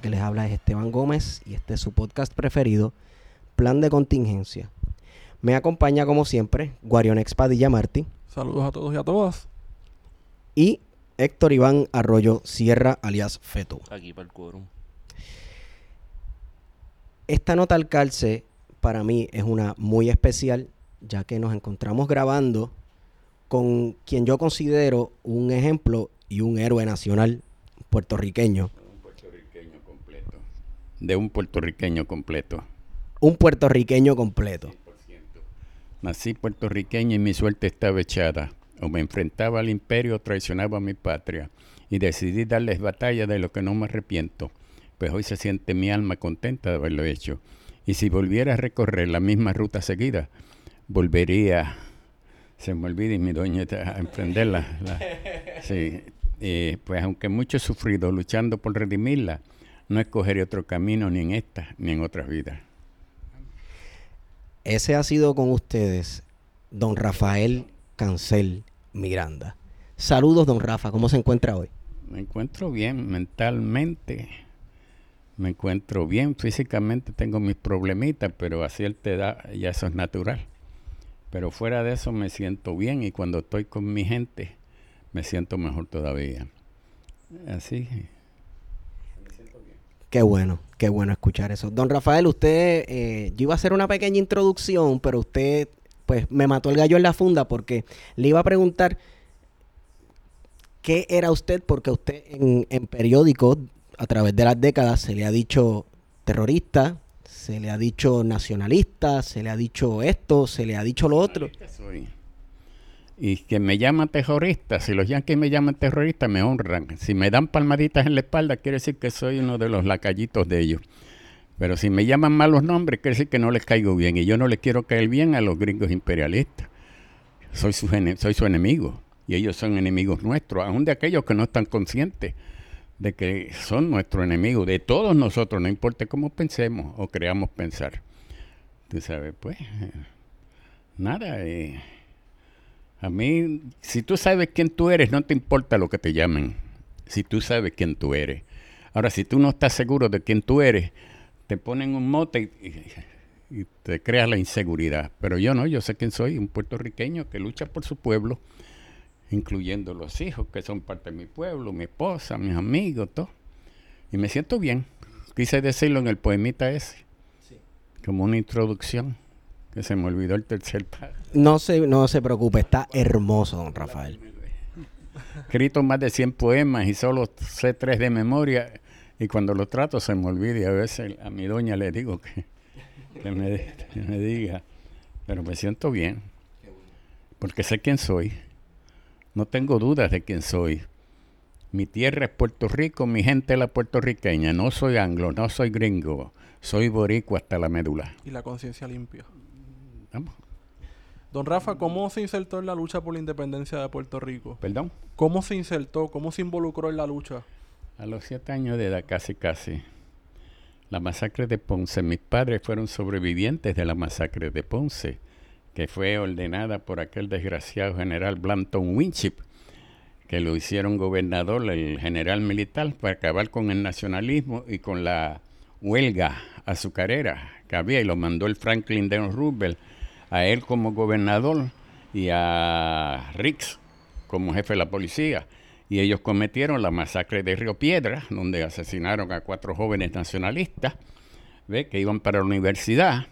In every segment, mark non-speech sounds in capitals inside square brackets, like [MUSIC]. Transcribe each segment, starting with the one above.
Este que les habla es Esteban Gómez y este es su podcast preferido, Plan de Contingencia. Me acompaña como siempre Guarion Expadilla Martí. Saludos a todos y a todas. Y Héctor Iván Arroyo Sierra, alias Feto. Aquí para el quórum. Esta nota al calce para mí es una muy especial, ya que nos encontramos grabando con quien yo considero un ejemplo y un héroe nacional puertorriqueño. De un puertorriqueño completo. Un puertorriqueño completo. Nací puertorriqueño y mi suerte estaba echada. O me enfrentaba al imperio o traicionaba a mi patria. Y decidí darles batalla de lo que no me arrepiento. Pues hoy se siente mi alma contenta de haberlo hecho. Y si volviera a recorrer la misma ruta seguida, volvería se me olvida y mi doña a emprenderla. sí, eh, pues aunque mucho he sufrido luchando por redimirla, no escogeré otro camino ni en esta ni en otras vidas. Ese ha sido con ustedes don Rafael Cancel Miranda. Saludos, don Rafa, ¿cómo se encuentra hoy? Me encuentro bien mentalmente, me encuentro bien físicamente, tengo mis problemitas, pero a cierta edad ya eso es natural. Pero fuera de eso me siento bien y cuando estoy con mi gente, me siento mejor todavía. Así. Qué bueno, qué bueno escuchar eso. Don Rafael, usted, eh, yo iba a hacer una pequeña introducción, pero usted, pues, me mató el gallo en la funda porque le iba a preguntar qué era usted, porque usted en, en periódicos, a través de las décadas, se le ha dicho terrorista, se le ha dicho nacionalista, se le ha dicho esto, se le ha dicho lo otro. Soy y que me llaman terrorista. Si los yanquis me llaman terrorista, me honran. Si me dan palmaditas en la espalda, quiere decir que soy uno de los lacallitos de ellos. Pero si me llaman malos nombres, quiere decir que no les caigo bien. Y yo no les quiero caer bien a los gringos imperialistas. Soy su, soy su enemigo. Y ellos son enemigos nuestros, aún de aquellos que no están conscientes de que son nuestro enemigo, de todos nosotros, no importa cómo pensemos o creamos pensar. Tú sabes, pues, nada. Eh, a mí, si tú sabes quién tú eres, no te importa lo que te llamen. Si tú sabes quién tú eres. Ahora, si tú no estás seguro de quién tú eres, te ponen un mote y, te creas la inseguridad. Pero yo no, yo sé quién soy, un puertorriqueño que lucha por su pueblo, incluyendo los hijos que son parte de mi pueblo, mi esposa, mis amigos, todo. Y me siento bien. Quise decirlo en el poemita ese, como una introducción. Que se me olvidó el tercer par. No se, no se preocupe, está hermoso, don Rafael. Escrito más de 100 poemas y solo sé tres de memoria. Y cuando lo trato se me olvida. Y a veces a mi doña le digo que, me, diga. Pero me siento bien. Porque sé quién soy. No tengo dudas de quién soy. Mi tierra es Puerto Rico, mi gente es la puertorriqueña. No soy anglo, no soy gringo. Soy boricua hasta la médula. Y la conciencia limpia. Vamos. Don Rafa, ¿cómo se insertó en la lucha por la independencia de Puerto Rico? Perdón. ¿Cómo se insertó? ¿Cómo se involucró en la lucha? A los siete años de edad, casi, casi. La masacre de Ponce. Mis padres fueron sobrevivientes de la masacre de Ponce, que fue ordenada por aquel desgraciado general Blanton Winship, que lo hicieron gobernador, el general militar, para acabar con el nacionalismo y con la huelga azucarera que había, y lo mandó el Franklin D. Roosevelt a él como gobernador y a Rix como jefe de la policía. Y ellos cometieron la masacre de Río Piedra, donde asesinaron a cuatro jóvenes nacionalistas que iban para la universidad.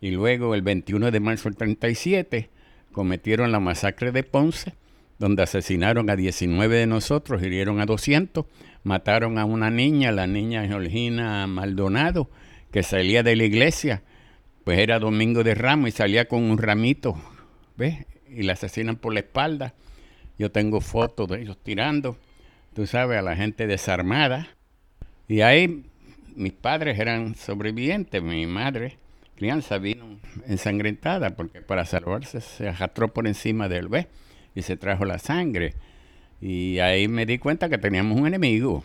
Y luego, el 21 de marzo del 37, cometieron la masacre de Ponce, donde asesinaron a 19 de nosotros, hirieron a 200, mataron a una niña, la niña Georgina Maldonado, que salía de la iglesia pues era domingo de ramo y salía con un ramito, ¿ves? Y la asesinan por la espalda. Yo tengo fotos de ellos tirando, tú sabes, a la gente desarmada. Y ahí mis padres eran sobrevivientes, mi madre, crianza, vino ensangrentada porque para salvarse se arrastró por encima del ¿ves? Y se trajo la sangre. Y ahí me di cuenta que teníamos un enemigo.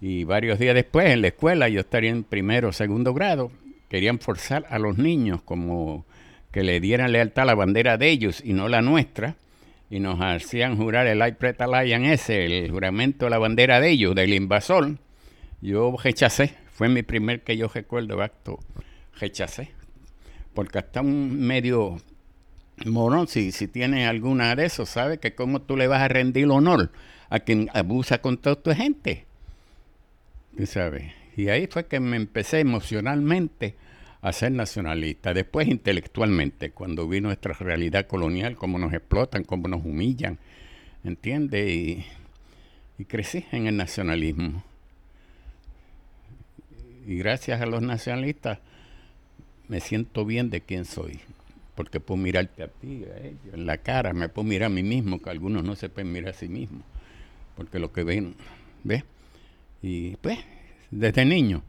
Y varios días después en la escuela, yo estaría en primero o segundo grado, querían forzar a los niños como que le dieran lealtad a la bandera de ellos y no la nuestra, y nos hacían jurar el ese, el juramento de la bandera de ellos, del invasor. Yo rechacé, fue mi primer que yo recuerdo acto, rechacé, porque hasta un medio morón, si, si tiene alguna de esos, sabe que cómo tú le vas a rendir honor a quien abusa con toda tu gente. Tú sabes. Y ahí fue que me empecé emocionalmente a ser nacionalista. Después intelectualmente, cuando vi nuestra realidad colonial, cómo nos explotan, cómo nos humillan, ¿entiendes? Y, crecí en el nacionalismo. Y gracias a los nacionalistas me siento bien de quién soy. Porque puedo mirarte a ti, a ellos, en la cara, me puedo mirar a mí mismo, que algunos no se pueden mirar a sí mismos. Porque lo que ven, ¿ves? Y pues desde niño,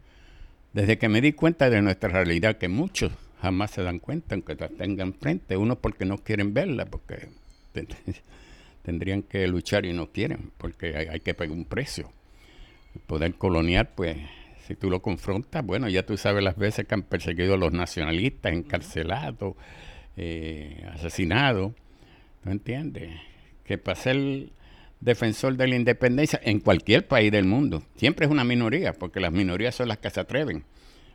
desde que me di cuenta de nuestra realidad, que muchos jamás se dan cuenta, aunque la tengan frente, unos porque no quieren verla, porque [LAUGHS] tendrían que luchar y no quieren, porque hay, que pagar un precio. El poder colonial, pues, si tú lo confrontas, bueno, ya tú sabes las veces que han perseguido a los nacionalistas, encarcelados, eh, asesinados, ¿no entiendes? Que para ser defensor de la independencia en cualquier país del mundo. Siempre es una minoría, porque las minorías son las que se atreven.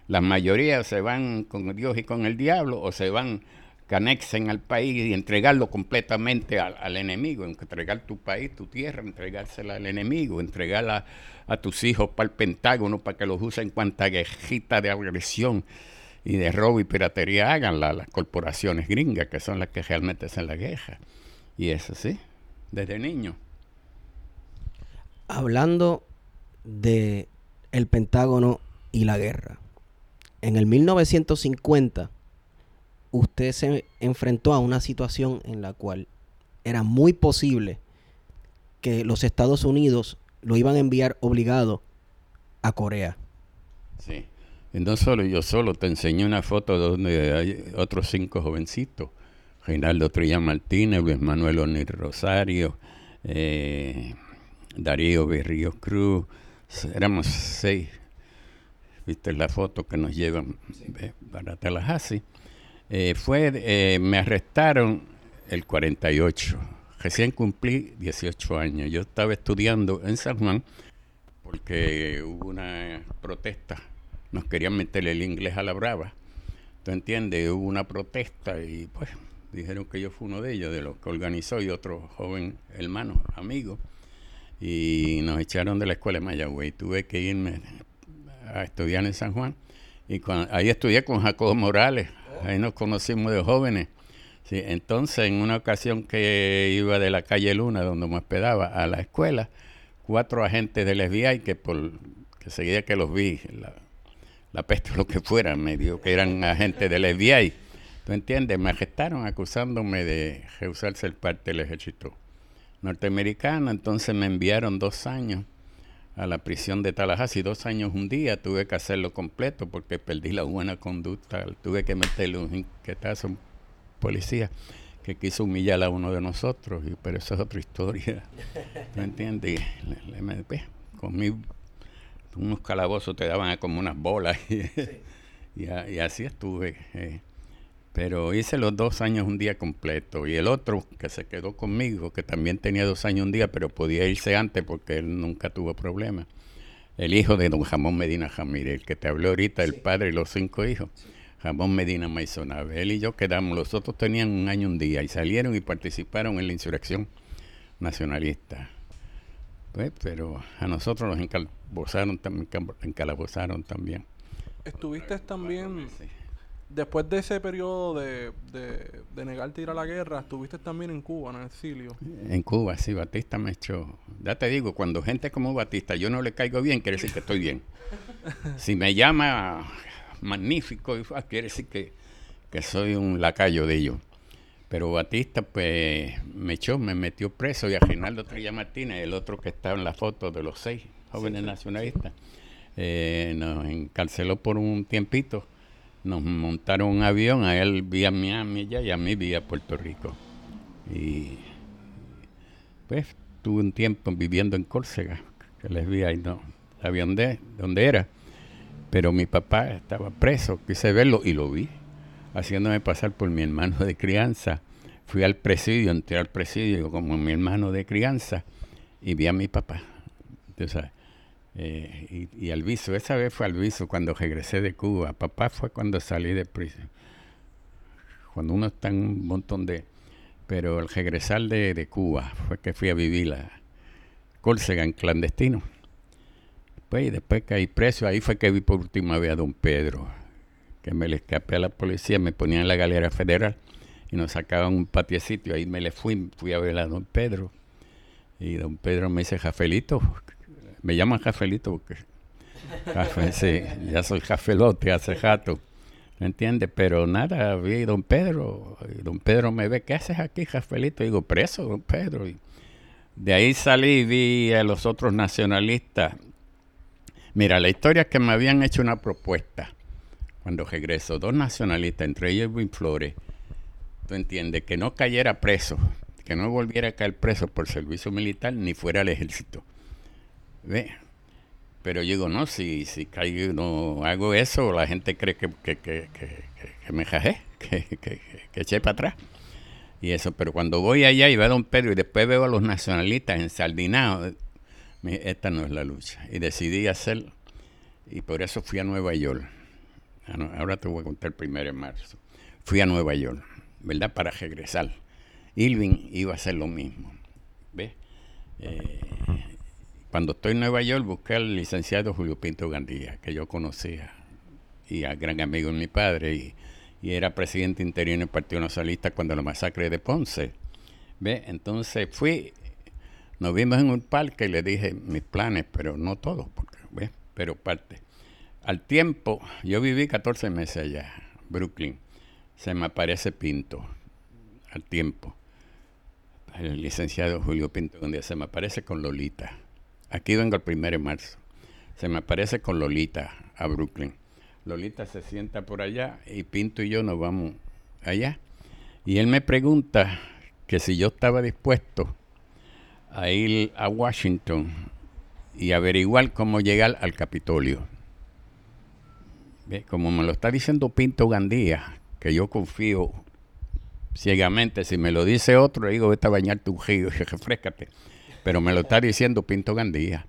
Las mayorías se van con Dios y con el diablo o se van que anexen al país y entregarlo completamente al, enemigo, entregar tu país, tu tierra, entregársela al enemigo, entregarla a tus hijos para el Pentágono para que los usen cuanta guejita de agresión y de robo y piratería hagan las corporaciones gringas, que son las que realmente hacen la guerra. Y eso sí, desde niño hablando de el Pentágono y la guerra. En el 1950 usted se enfrentó a una situación en la cual era muy posible que los Estados Unidos lo iban a enviar obligado a Corea. Sí. Y no solo yo solo, te enseñé una foto donde hay otros cinco jovencitos. Reinaldo Trilla Martínez, Luis Manuel Onir Rosario, eh, Darío Berrío Cruz, éramos seis. Viste la foto que nos llevan para Tallahassee. Eh, fue, eh, me arrestaron el 48. Recién cumplí 18 años. Yo estaba estudiando en San Juan porque hubo una protesta. Nos querían meter el inglés a la brava. ¿Tú entiendes? Hubo una protesta y pues dijeron que yo fui uno de ellos, de los que organizó y otro joven hermano, amigo y nos echaron de la escuela de Mayagüey. Tuve que irme a estudiar en San Juan y ahí estudié con Jacobo Morales, ahí nos conocimos de jóvenes. Sí, entonces, en una ocasión que iba de la calle Luna, donde me hospedaba, a la escuela, cuatro agentes del FBI que por que seguía que los vi, la, la peste o lo que fuera, me dijo que eran agentes del FBI. ¿Tú entiendes? Me arrestaron acusándome de rehusarse el parte del ejército norteamericana, entonces me enviaron dos años a la prisión de Tallahassee, dos años un día, tuve que hacerlo completo porque perdí la buena conducta, tuve que meterle un inquietazo policía que quiso humillar a uno de nosotros, y, pero eso es otra historia. [LAUGHS] ¿No entiendes? Y le- le- me- pues, conmigo, unos calabozos te daban como unas bolas. [LAUGHS] Y, y a- y así estuve. eh. Pero hice los dos años un día completo. Y el otro que se quedó conmigo, que también tenía dos años un día, pero podía irse antes porque él nunca tuvo problemas. El hijo de don Jamón Medina Jamírez, el que te habló ahorita, el padre y los cinco hijos. Jamón Medina Maisonave. Él y yo quedamos, los otros tenían un año un día y salieron y participaron en la insurrección nacionalista. Pues, pero a nosotros nos encalabozaron, encalabozaron también. Estuviste también, después de ese periodo de, de, de negarte a ir a la guerra, estuviste también en Cuba, en el exilio. En Cuba, sí, Batista me echó. Ya te digo, cuando gente como Batista yo no le caigo bien, quiere decir que estoy bien. [LAUGHS] Si me llama magnífico, ah, quiere decir que, que soy un lacayo de ellos. Pero Batista, pues, me echó, me metió preso y a Ginaldo Trilla Martínez, el otro que estaba en la foto de los seis jóvenes nacionalistas, eh, nos encarceló por un tiempito. Nos montaron un avión, a él vía Miami ya y a mí vía Puerto Rico. Y pues tuve un tiempo viviendo en Córcega, que les vi ahí, no sabía dónde, dónde era. Pero mi papá estaba preso, quise verlo y lo vi, haciéndome pasar por mi hermano de crianza. Fui al presidio, entré al presidio como mi hermano de crianza y vi a mi papá. Eh, y, y al viso, esa vez fue al viso cuando regresé de Cuba. Papá fue cuando salí de prisión. Cuando uno está en un montón de... Pero al regresar de, de Cuba fue que fui a vivir a Córcega en clandestino. Pues y después caí preso, ahí fue que vi por última vez a don Pedro, que me le escapé a la policía, me ponían en la galera federal y nos sacaban un patiecito, ahí me le fui, fui a ver a don Pedro. Y don Pedro me dice, Jafelito, me llaman Jafelito porque Jafe- sí, ya soy Jafelote hace rato. ¿Me entiendes? Pero nada, vi don Pedro, y don Pedro me ve, ¿qué haces aquí, Jafelito? Digo, preso, don Pedro. Y de ahí salí y vi a los otros nacionalistas. Mira, la historia es que me habían hecho una propuesta cuando regreso, dos nacionalistas, entre ellos Edwin Flores, tú entiendes, que no cayera preso, que no volviera a caer preso por servicio militar ni fuera al ejército. ¿Ve? Pero yo digo, no, si, si caigo, no hago eso, la gente cree que, que, que, me jajé, [LAUGHS] que, eché para atrás. Y eso, pero cuando voy allá y veo a don Pedro y después veo a los nacionalistas ensardinados, esta no es la lucha. Y decidí hacer, y por eso fui a Nueva York. Ah, Ahora te voy a contar el primero de marzo. Fui a Nueva York, ¿verdad? Para regresar. Irving iba a hacer lo mismo. ¿Ves? Eh, cuando estoy en Nueva York busqué al licenciado Julio Pinto Gandía, que yo conocía, y a gran amigo de mi padre, y, era presidente interino del Partido Nacionalista cuando la masacre de Ponce. ¿Ve? Entonces fui, nos vimos en un parque y le dije mis planes, pero no todos, porque, pero parte. Al tiempo, yo viví 14 meses allá, Brooklyn, se me aparece Pinto, al tiempo. El licenciado Julio Pinto Gandía se me aparece con Lolita. Aquí vengo el primero de marzo. Se me aparece con Lolita a Brooklyn. Lolita se sienta por allá y Pinto y yo nos vamos allá. Y él me pregunta que si yo estaba dispuesto a ir a Washington y averiguar cómo llegar al Capitolio. Como me lo está diciendo Pinto Gandía, que yo confío ciegamente, si me lo dice otro, le digo, vete a bañarte un río y [LAUGHS] refrescate. Pero me lo está diciendo Pinto Gandía.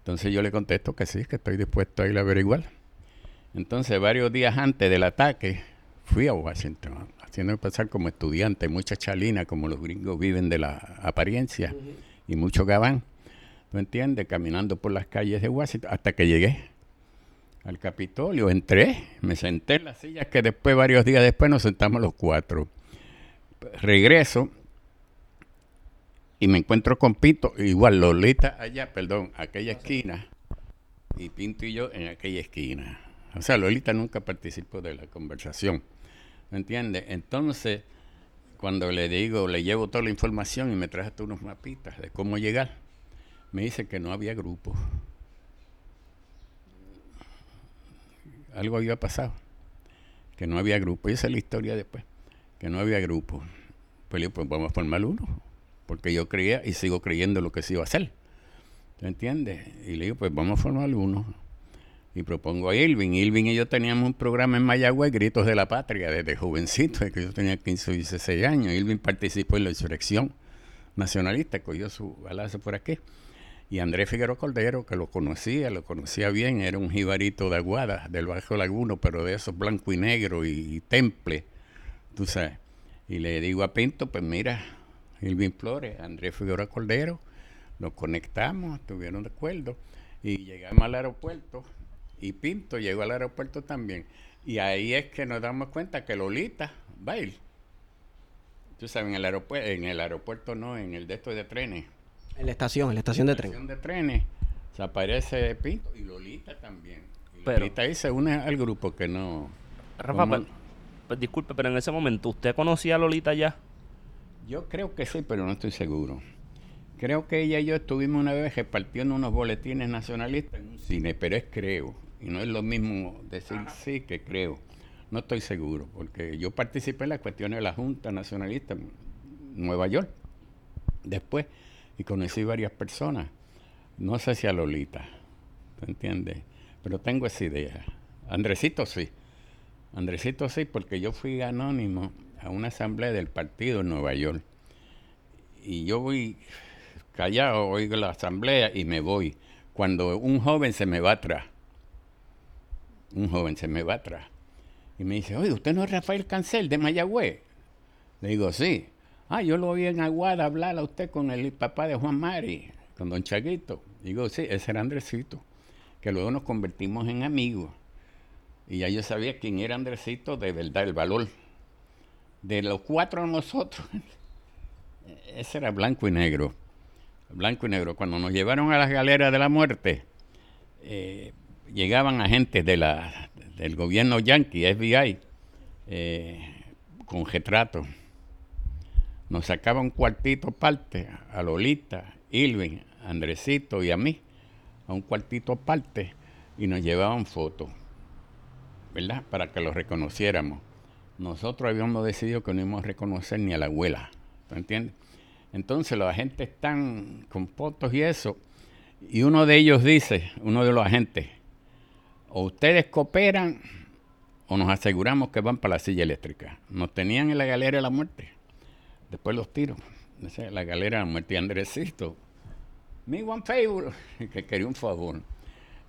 Entonces yo le contesto que sí, que estoy dispuesto a ir a averiguar. Entonces, varios días antes del ataque, fui a Washington, haciéndome pasar como estudiante, mucha chalina, como los gringos viven de la apariencia, y mucho gabán. ¿Tú entiendes? Caminando por las calles de Washington, hasta que llegué al Capitolio. Entré, me senté en las sillas que después, varios días después, nos sentamos los cuatro. Regreso y me encuentro con Pinto, igual Lolita allá, perdón, aquella esquina, y Pinto y yo en aquella esquina. O sea, Lolita nunca participó de la conversación. ¿Me entiendes? Entonces, cuando le digo, le llevo toda la información y me traje hasta unos mapitas de cómo llegar, me dice que no había grupo. Algo había pasado, que no había grupo. Y esa es la historia después. que no había grupo. Pues pues vamos a formar uno, porque yo creía y sigo creyendo lo que se iba a hacer. ¿Te entiendes? Y le digo, pues vamos a formar uno. Y propongo a Irving. Irving y yo teníamos un programa en Mayagüez, Gritos de la Patria, desde jovencito, desde que yo tenía 15 o 16 años. Irving participó en la insurrección nacionalista, cogió su balazo por aquí. Y Andrés Figueroa Cordero, que lo conocía, lo conocía bien, era un jibarito de Aguada, del Bajo Laguno, pero de esos blanco y negro y, temple, tú sabes. Y le digo a Pinto, pues mira, Irving Flores, Andrés Figueroa Cordero, nos conectamos, estuvieron de acuerdo y llegamos al aeropuerto y Pinto llegó al aeropuerto también. Y ahí es que nos damos cuenta que Lolita va a ir. Tú sabes, en el aeropuerto, en el aeropuerto no, en el de estos de trenes. En la estación, en la estación de tren. En la estación de trenes se aparece Pinto y Lolita también. Lolita ahí se une al grupo que no... Rafa, pues, pues, disculpe, pero en ese momento, ¿usted conocía a Lolita ya? Yo creo que sí, pero no estoy seguro. Creo que ella y yo estuvimos una vez repartiendo unos boletines nacionalistas en un cine, pero es creo. Y no es lo mismo decir sí que creo. No estoy seguro, porque yo participé en las cuestiones de la Junta Nacionalista en Nueva York después y conocí varias personas. No sé si a Lolita, ¿te entiendes? Pero tengo esa idea. Andresito sí. Andresito sí, porque yo fui anónimo a una asamblea del partido en Nueva York. Y yo voy callado, oigo la asamblea y me voy. Cuando un joven se me va atrás, un joven se me va atrás, y me dice, oye, ¿usted no es Rafael Cancel de Mayagüez? Le digo, sí. Ah, yo lo vi en Aguada hablar a usted con el papá de Juan Mari, con don Chaguito. Digo, sí, ese era Andresito, que luego nos convertimos en amigos. Y ya yo sabía quién era Andresito de verdad, el valor. De los cuatro nosotros, [LAUGHS] ese era blanco y negro blanco y negro. Cuando nos llevaron a las galeras de la muerte, eh, llegaban agentes de la, del gobierno yanqui, FBI, eh, con retratos. Nos sacaban un cuartito aparte, a Lolita, Ilvin, Andresito y a mí, a un cuartito aparte, y nos llevaban fotos, ¿verdad? Para que los reconociéramos. Nosotros habíamos decidido que no íbamos a reconocer ni a la abuela, ¿te entiendes? Entonces los agentes están con fotos y eso. Y uno de ellos dice, uno de los agentes, o ustedes cooperan o nos aseguramos que van para la silla eléctrica. Nos tenían en la galera de la muerte. Después los tiros. La galera de la muerte. Y Andresito, me one favor, [LAUGHS] que quería un favor.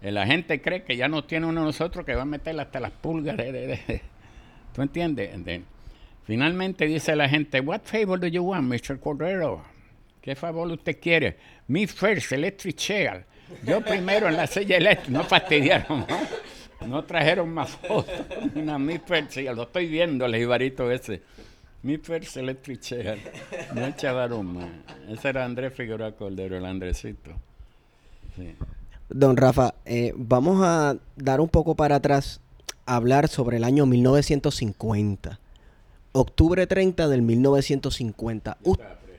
La gente cree que ya no tiene uno de nosotros que va a meter hasta las pulgas. ¿Tú entiendes? Finalmente dice la gente, what favor do you want, Mr. Cordero? ¿Qué favor usted quiere? Me first electric chair. Yo primero en la silla eléctrica. No fastidiaron, ¿no? No trajeron más fotos. Una mi first, lo estoy viendo, el jibarito ese. Mi first electric chair. No echaron más. Ese era Andrés Figueroa Cordero, el Andresito. Don Rafa, eh, vamos a dar un poco para atrás, hablar sobre el año 1950 octubre 30 del 1950.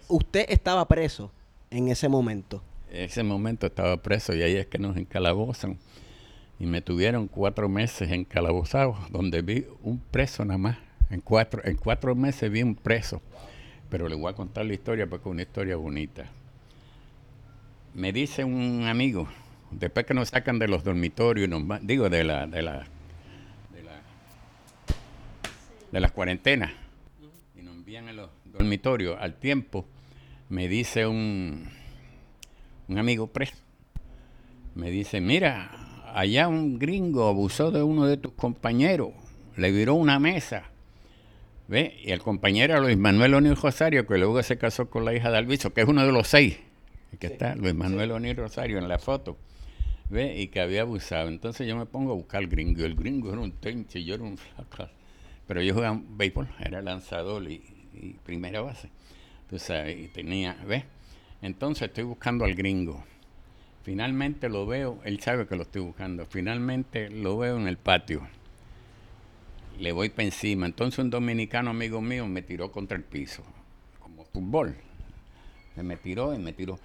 usted estaba preso en ese momento. En ese momento estaba preso y ahí es que nos encalabozan. Y me tuvieron cuatro meses encalabozados, donde vi un preso nada más. En cuatro, en cuatro meses vi un preso. Pero le voy a contar la historia porque es una historia bonita. Me dice un amigo, después que nos sacan de los dormitorios, digo, de la, de la de las cuarentenas y nos envían a los dormitorios al tiempo, me dice un, un amigo preso, me dice, mira, allá un gringo abusó de uno de tus compañeros, le viró una mesa. ¿Ve? Y el compañero Luis Manuel O'Neill Rosario, que luego se casó con la hija de Alviso, que es uno de los seis, que está Luis Manuel O'Neill Rosario en la foto. ¿Ve? Y que había abusado. Entonces yo me pongo a buscar al gringo. El gringo era un tenche, yo era un flaco. Pero yo jugaba béisbol, era lanzador y, primera base. Entonces, y tenía, ¿ves? Entonces estoy buscando al gringo. Finalmente lo veo, él sabe que lo estoy buscando. Finalmente lo veo en el patio. Le voy para encima. Entonces un dominicano amigo mío me tiró contra el piso, como fútbol. me tiró y me tiró.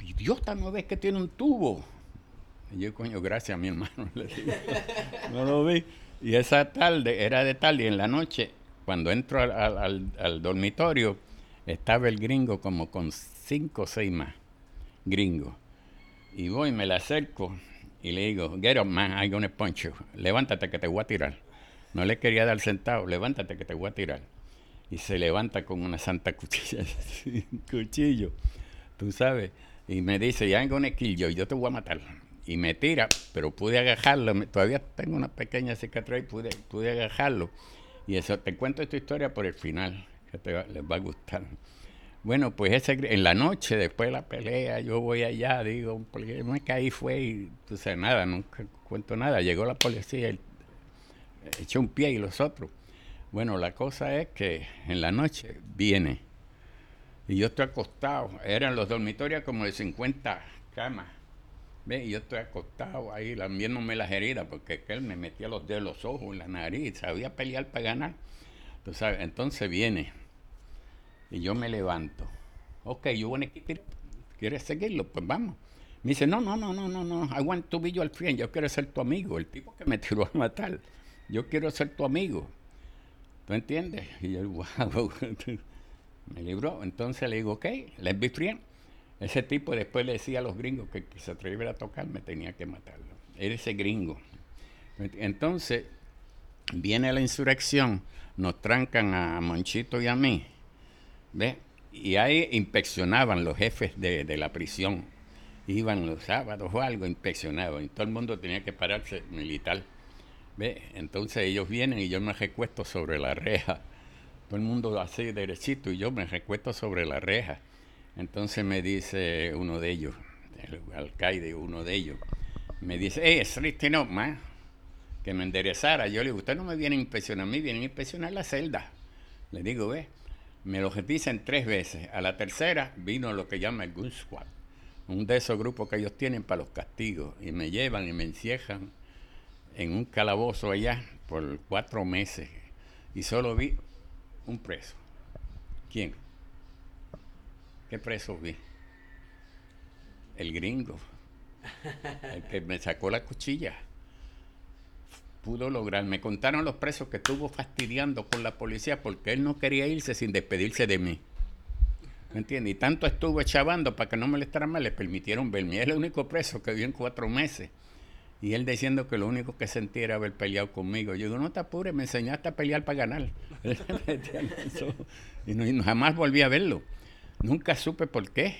Idiota, no ves que tiene un tubo. Y yo, coño, gracias a mi hermano. [LAUGHS] Le digo. no lo vi. Y esa tarde, era de tarde, y en la noche cuando entro al, dormitorio, estaba el gringo como con cinco o seis más gringos. Y voy, me le acerco y le digo, get up man, I'm gonna punch. Levántate que te voy a tirar. No le quería dar sentado, levántate que te voy a tirar. Y se levanta con una santa [LAUGHS] cuchilla, cuchillo, tú sabes. Y me dice, I'm gonna kill you, yo te voy a matar. Y me tira, pero pude agajarlo. Todavía tengo una pequeña cicatriz, pude, pude agajarlo. Y eso, te cuento esta historia por el final, que te va- les va a gustar. Bueno, pues ese, en la noche, después de la pelea, yo voy allá, digo, porque me caí, fue y, tú sabes, nada, nunca cuento nada. Llegó la policía, y echó un pie y los otros. Bueno, la cosa es que en la noche viene y yo estoy acostado. Eran los dormitorios como de 50 camas. ¿Ve? Y yo estoy acostado ahí, lambiéndome las heridas, porque él me metía los dedos los ojos, la nariz, sabía pelear para ganar. Tú entonces viene y yo me levanto. Ok, wanna keep it? ¿Quieres seguirlo? Pues vamos. Me dice, no, no, no, no, no, no, I want to be your friend, yo quiero ser tu amigo, el tipo que me tiró a matar. Yo quiero ser tu amigo. ¿Tú entiendes? Y yo, [LAUGHS] wow, [LAUGHS] me libró. Entonces le digo, ok, let's be friends. Ese tipo después le decía a los gringos que, que se atreviera a tocarme, tenía que matarlo. Era ese gringo. Entonces, viene la insurrección, nos trancan a Monchito y a mí, ¿ves? Y ahí inspeccionaban los jefes de, de la prisión. Iban los sábados o algo, inspeccionaban. Y todo el mundo tenía que pararse militar. ¿Ve? Entonces ellos vienen y yo me recuesto sobre la reja. Todo el mundo así derechito y yo me recuesto sobre la reja. Entonces me dice uno de ellos, el alcaide, uno de elos, me dice, hey, straighten up, man. Que me enderezara. Yo le digo, usted no me viene a inspeccionar a mí, vienen a inspeccionar la celda. Le digo, ve, me lo dicen tres veces. A la tercera vino lo que llama el Gun Squad, un de esos grupos que ellos tienen para los castigos. Y me llevan y me encierran en un calabozo allá por cuatro meses. Y solo vi un preso. ¿Quién? ¿Qué preso vi? El gringo. El que me sacó la cuchilla. Pudo lograr. Me contaron los presos que estuvo fastidiando con la policía porque él no quería irse sin despedirse de mí. ¿Me entiendes? Y tanto estuvo chavando para que no molestara más, le permitieron verme. Es el único preso que vio en cuatro meses. Y él diciendo que lo único que sentía era haber peleado conmigo. Yo digo, no te apures, me enseñaste a pelear para ganar. [LAUGHS] y, no, y jamás volví a verlo. Nunca supe por qué.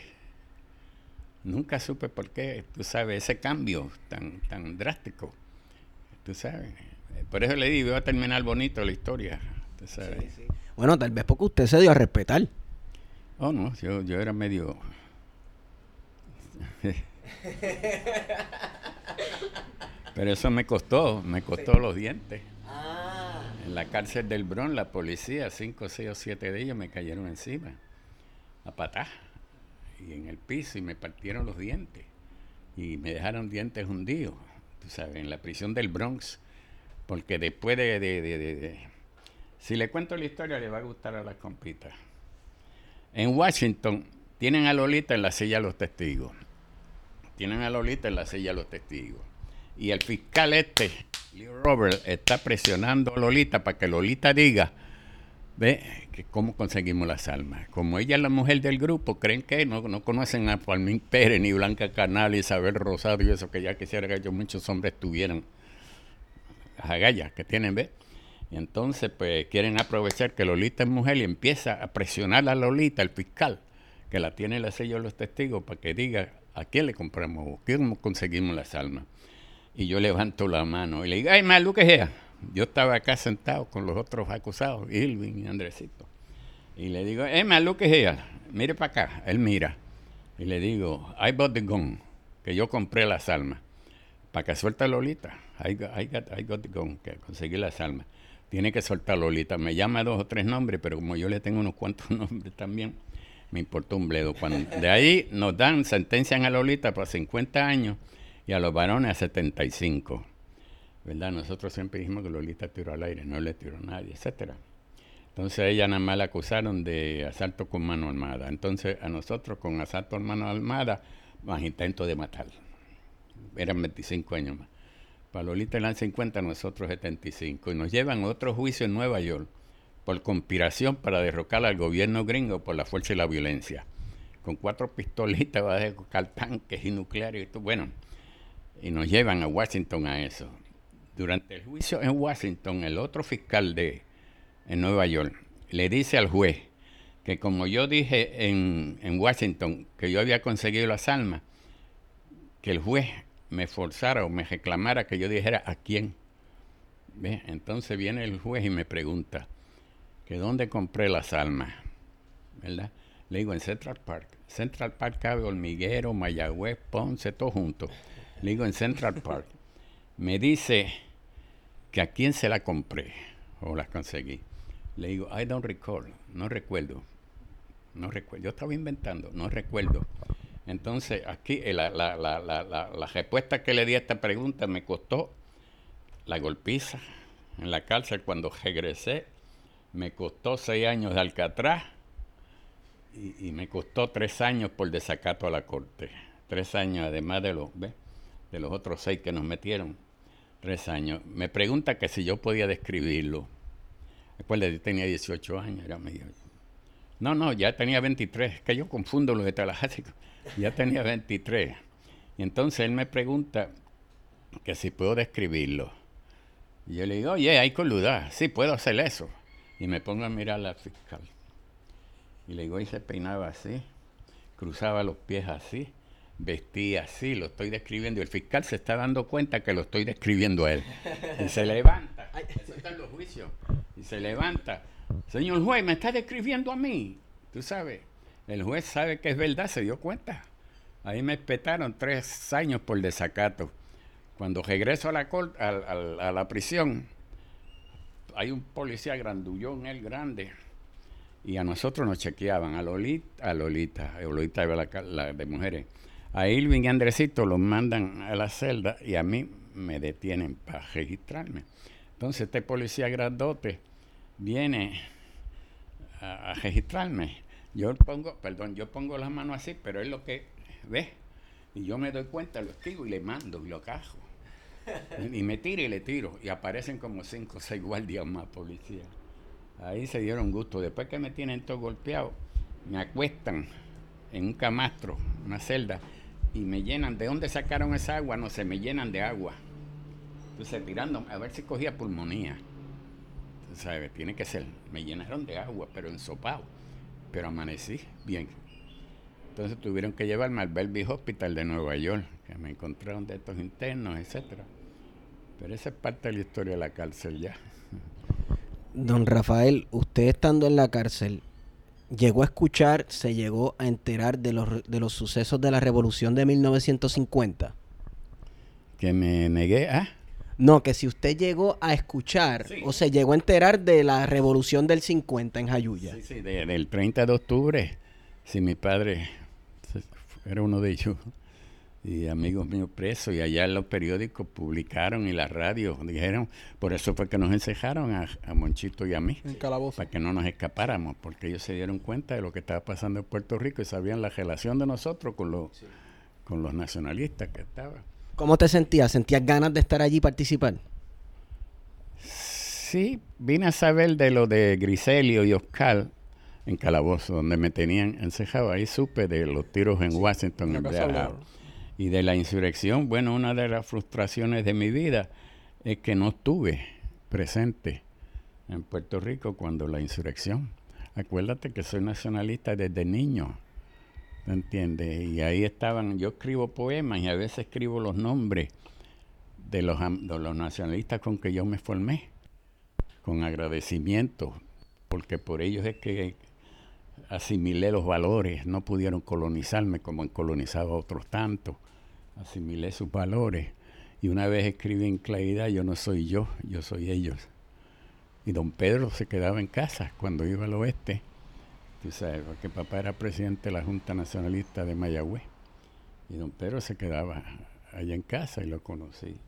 Nunca supe por qué, tú sabes, ese cambio tan, tan drástico. Tú sabes. Por eso le digo, iba a terminar bonito la historia. Tú sabes. Bueno, tal vez porque usted se dio a respetar. Oh, no, yo, yo era medio... [LAUGHS] Pero eso me costó, me costó los dientes. En la cárcel del Bronx, la policía, cinco, seis o siete de ellos me cayeron encima, a patá, y en el piso, y me partieron los dientes, y me dejaron dientes hundidos, tú sabes, en la prisión del Bronx, porque después de... de- de- si le cuento la historia, le va a gustar a las compitas. En Washington tienen a Lolita en la silla de los testigos. Tienen a Lolita en la silla de los testigos. Y el fiscal este, Leo Robert, está presionando a Lolita para que Lolita diga, ve, que cómo conseguimos las almas. Como ella es la mujer del grupo, creen que no, no conocen a Palmín Pérez, ni Blanca Canal, Isabel Rosado y eso, que ya quisiera que yo muchos hombres tuvieran las agallas que tienen, ¿ves? Y entonces, pues, quieren aprovechar que Lolita es mujer y empieza a presionar a Lolita, el fiscal, que la tiene la sello de los testigos, para que diga a quién le compramos cómo conseguimos las almas. Y yo levanto la mano y le digo, ay, look at here. Yo estaba acá sentado con los otros acusados, Irving y Andresito. Y le digo, hey, man, look here. Mire para acá. Él mira. Y le digo, I bought the gun, que yo compré las almas. Para que suelta Lolita. I got, I got the gun, que conseguí las almas. Tiene que soltar Lolita. Me llama dos o tres nombres, pero como yo le tengo unos cuantos [LAUGHS] nombres también, me importó un bledo. Cuando, de ahí nos dan, sentencian a Lolita por 50 años y a los varones a 75. ¿Verdad? Nosotros siempre dijimos que Lolita tiró al aire, no le tiró a nadie, etcétera. Entonces a ella nada más la acusaron de asalto con mano armada. Entonces a nosotros con asalto con mano armada, más intento de matar. Eran 25 años más. Para Lolita eran 50, nosotros 75. Y nos llevan a otro juicio en Nueva York por conspiración para derrocar al gobierno gringo por la fuerza y la violencia. Con cuatro pistolitas [LAUGHS] va a derrocar tanques y nucleares y todo. Bueno, y nos llevan a Washington a eso. Durante el juicio en Washington, el otro fiscal de en Nueva York le dice al juez que como yo dije en, Washington que yo había conseguido las almas, que el juez me forzara o me reclamara que yo dijera a quién. ¿Ve? Entonces viene el juez y me pregunta que dónde compré las almas, ¿verdad? Le digo en Central Park. Central Park cabe Hormiguero, Mayagüez, Ponce, todo junto. Le digo en Central Park. Me dice que a quién se la compré o las conseguí. Le digo, I don't recall, no recuerdo. No recuerdo. Yo estaba inventando, no recuerdo. Entonces, aquí eh, la, la, la, la, respuesta que le di a esta pregunta me costó la golpiza en la cárcel cuando regresé. Me costó seis años de Alcatraz y, me costó tres años por desacato a la corte. Tres años, además de los, de los otros seis que nos metieron. Tres años. Me pregunta que si yo podía describirlo. Recuerda, yo tenía 18 años, era medio. No, no, ya tenía 23. Es que yo confundo lo de Tallahassee. Ya tenía 23. Y entonces él me pregunta que si puedo describirlo. Y yo le digo, oye, hay coludad. Sí, puedo hacer eso. Y me pongo a mirar la fiscal. Y le digo, y se peinaba así, cruzaba los pies así, vestía así, lo estoy describiendo. El fiscal se está dando cuenta que lo estoy describiendo a él. Y se levanta. [LAUGHS] Eso está en los juicios. Y se levanta. Señor juez, me está describiendo a mí. Tú sabes. El juez sabe que es verdad, se dio cuenta. Ahí me espetaron tres años por desacato. Cuando regreso a la, a, la prisión, hay un policía grandullón, él grande, y a nosotros nos chequeaban, a Lolita, a Lolita, a Lolita la, de mujeres. A Irving y Andresito los mandan a la celda y a mí me detienen para registrarme. Entonces este policía grandote viene a, registrarme yo pongo, perdón, yo pongo las manos así, pero es lo que ve. Y yo me doy cuenta, lo escribo y le mando y lo cajo. Y me tiro y le tiro. Y aparecen como cinco o seis guardias más policías. Ahí se dieron gusto. Después que me tienen todo golpeado, me acuestan en un camastro, una celda, y me llenan. ¿De dónde sacaron esa agua? No sé, me llenan de agua. Entonces tirando, a ver si cogía pulmonía. ¿Sabes? Tiene que ser. Me llenaron de agua, pero ensopado pero amanecí bien. Entonces tuvieron que llevarme al Bellevue Hospital de Nueva York, que me encontraron de estos internos, etcétera. Pero esa es parte de la historia de la cárcel ya. Don Rafael, usted estando en la cárcel, ¿llegó a escuchar, se llegó a enterar de los, de los sucesos de la revolución de 1950? Que me negué a... No, que si usted llegó a escuchar o se llegó a enterar de la revolución del 50 en Jayuya. Sí, sí, del 30 de octubre. Si mi padre era uno de ellos y amigos míos presos y allá en los periódicos publicaron y las radios dijeron, por eso fue que nos encejaron a, Monchito y a mí, en calabozo. para que no nos escapáramos, porque ellos se dieron cuenta de lo que estaba pasando en Puerto Rico y sabían la relación de nosotros con los, con los nacionalistas que estaban. ¿Cómo te sentías? ¿Sentías ganas de estar allí y participar? Sí, vine a saber de lo de Griselio y Oscar en Calabozo, donde me tenían encejado. Ahí supe de los tiros en Washington, en Y de la insurrección, bueno, una de las frustraciones de mi vida es que no estuve presente en Puerto Rico cuando la insurrección. Acuérdate que soy nacionalista desde niño. ¿Me entiendes? Y ahí estaban, yo escribo poemas y a veces escribo los nombres de los, de los nacionalistas con que yo me formé, con agradecimiento, porque por ellos es que asimilé los valores, no pudieron colonizarme como han colonizado a otros tantos, asimilé sus valores. Y una vez escribí en claridad, yo no soy yo, yo soy ellos. Y don Pedro se quedaba en casa cuando iba al oeste Tú sabes, porque papá era presidente de la Junta Nacionalista de Mayagüez. Y don Pedro se quedaba allá en casa y lo conocí.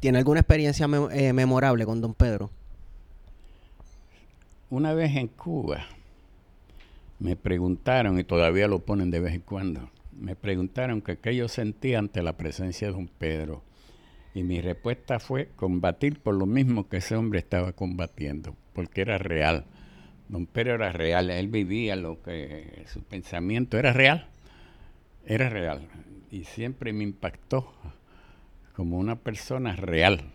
¿Tiene alguna experiencia eh, memorable con don Pedro? Una vez en Cuba me preguntaron, y todavía lo ponen de vez en cuando, me preguntaron que qué yo sentía ante la presencia de don Pedro. Y mi respuesta fue combatir por lo mismo que ese hombre estaba combatiendo, porque era real Don Pedro era real, él vivía lo que su pensamiento era real, era real. Y siempre me impactó como una persona real,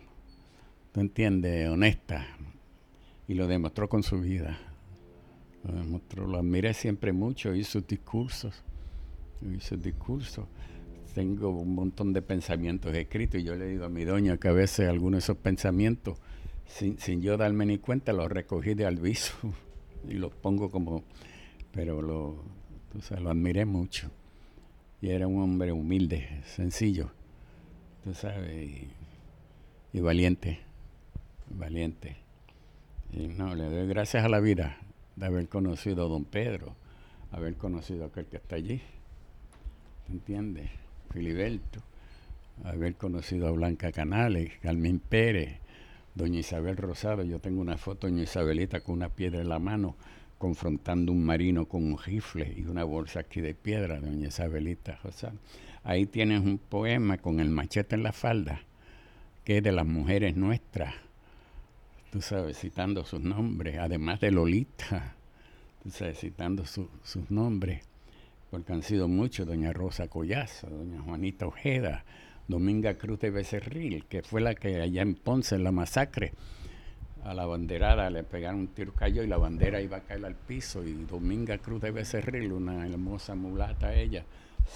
¿tú entiendes? Honesta. Y lo demostró con su vida. Lo demostró, lo admiré siempre mucho, y sus discursos, sus discursos. Tengo un montón de pensamientos escritos y yo le digo a mi doña que a veces algunos de esos pensamientos, sin, sin yo darme ni cuenta, los recogí de Alviso [LAUGHS] y los pongo como, pero lo, tú sabes, lo admiré mucho. Y era un hombre humilde, sencillo, tú sabes, y, y valiente, valiente. Y no, le doy gracias a la vida de haber conocido a don Pedro, haber conocido a aquel que está allí. ¿Entiendes? Filiberto, haber conocido a Blanca Canales, Carmen Pérez, doña Isabel Rosado. Yo tengo una foto de doña Isabelita con una piedra en la mano, confrontando un marino con un rifle y una bolsa aquí de piedra, doña Isabelita Rosado. Ahí tienes un poema con el machete en la falda, que es de las mujeres nuestras tú sabes, citando sus nombres, además de Lolita, tú sabes, citando sus nombres, porque han sido muchos, doña Rosa Collazo, doña Juanita Ojeda, Dominga Cruz de Becerril, que fue la que allá en Ponce, en la masacre, a la banderada le pegaron un tiro, cayó y la bandera iba a caer al piso, y Dominga Cruz de Becerril, una hermosa mulata ella,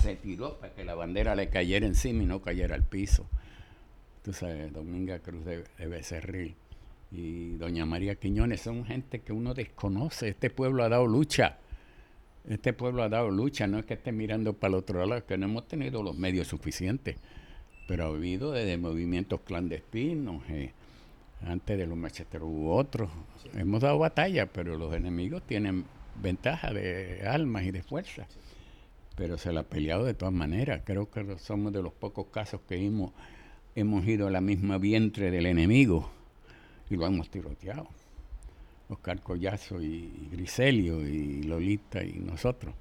se tiró para que la bandera le cayera encima y no cayera al piso. Tú sabes, Dominga Cruz de Becerril y doña María Quiñones son gente que uno desconoce. Este pueblo ha dado lucha. Este pueblo ha dado lucha, no es que esté mirando para el otro lado, que no hemos tenido los medios suficientes, pero ha habido desde movimientos clandestinos, eh, antes de los macheteros u otros. Hemos dado batalla, pero los enemigos tienen ventaja de almas y de fuerza. Pero se la ha peleado de todas maneras. Creo que somos de los pocos casos que hemos, hemos ido a la misma vientre del enemigo y lo hemos tiroteado. Oscar Collazo y, Griselio y Lolita y nosotros.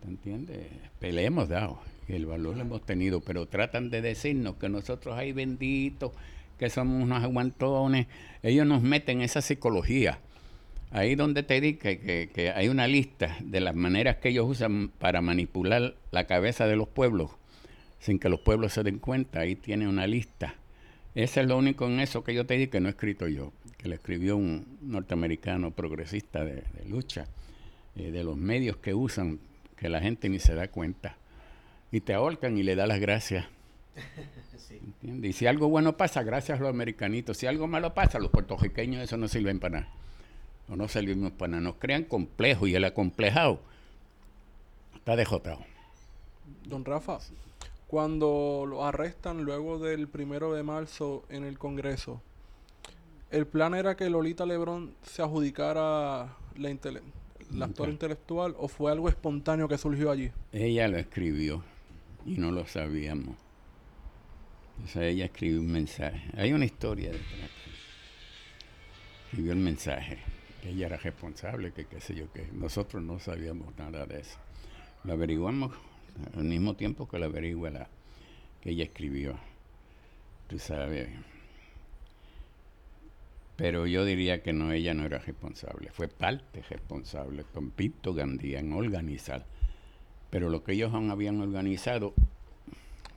¿Te entiendes? Pelea hemos dado el valor lo hemos tenido, pero tratan de decirnos que nosotros hay benditos, que somos unos aguantones. Ellos nos meten esa psicología. Ahí donde te di que, que hay una lista de las maneras que ellos usan para manipular la cabeza de los pueblos, sin que los pueblos se den cuenta, ahí tiene una lista ese es lo único en eso que yo te dije que no he escrito yo, que le escribió un norteamericano progresista de, lucha, eh, de los medios que usan, que la gente ni se da cuenta. Y te ahorcan y le da las gracias. [LAUGHS] Y si algo bueno pasa, gracias a los americanitos. Si algo malo pasa, los puertorriqueños eso no sirven para nada. O no servimos para nada. Nos crean complejos y el acomplejado está dejotado. Don Rafa, cuando lo arrestan luego del primero de marzo en el Congreso, el plan era que Lolita Lebrón se adjudicara la, la actora intelectual o fue algo espontáneo que surgió allí? Ella lo escribió y no lo sabíamos. O sea, ella escribió un mensaje. Hay una historia detrás. Escribió el mensaje. Que ella era responsable, que qué sé yo qué. Nosotros no sabíamos nada de eso. Lo averiguamos al mismo tiempo que la averigua la que ella escribió. Tú sabes. Pero yo diría que no, ella no era responsable, fue parte responsable con Pito Gandía en organizar. Pero lo que ellos aún habían organizado.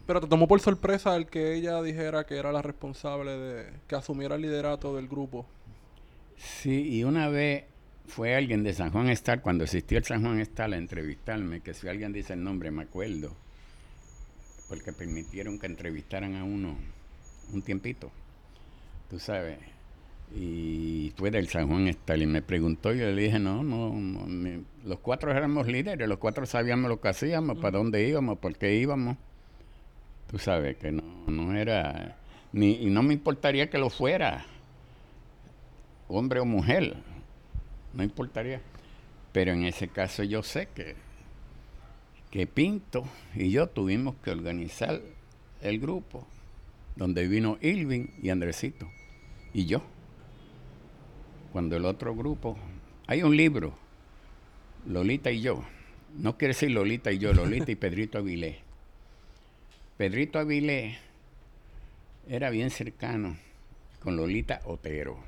Pero te tomó por sorpresa el que ella dijera que era la responsable de que asumiera el liderato del grupo. Sí, y una vez fue alguien de San Juan Estal, cuando existió el San Juan Estal, a entrevistarme, que si alguien dice el nombre me acuerdo, porque permitieron que entrevistaran a uno un tiempito, tú sabes, y fue del San Juan Estal y me preguntó y yo le dije, no, no, los cuatro éramos líderes, los cuatro sabíamos lo que hacíamos, para dónde íbamos, por qué íbamos, tú sabes que no, no era, ni, y no me importaría que lo fuera, hombre o mujer, no importaría. Pero en ese caso yo sé que, que Pinto y yo tuvimos que organizar el grupo, donde vino Ilvin y Andresito, y yo. Cuando el otro grupo, hay un libro, Lolita y yo, no quiere decir Lolita y yo, Lolita y [LAUGHS] Pedrito Avilés. Pedrito Avilés era bien cercano con Lolita Otero,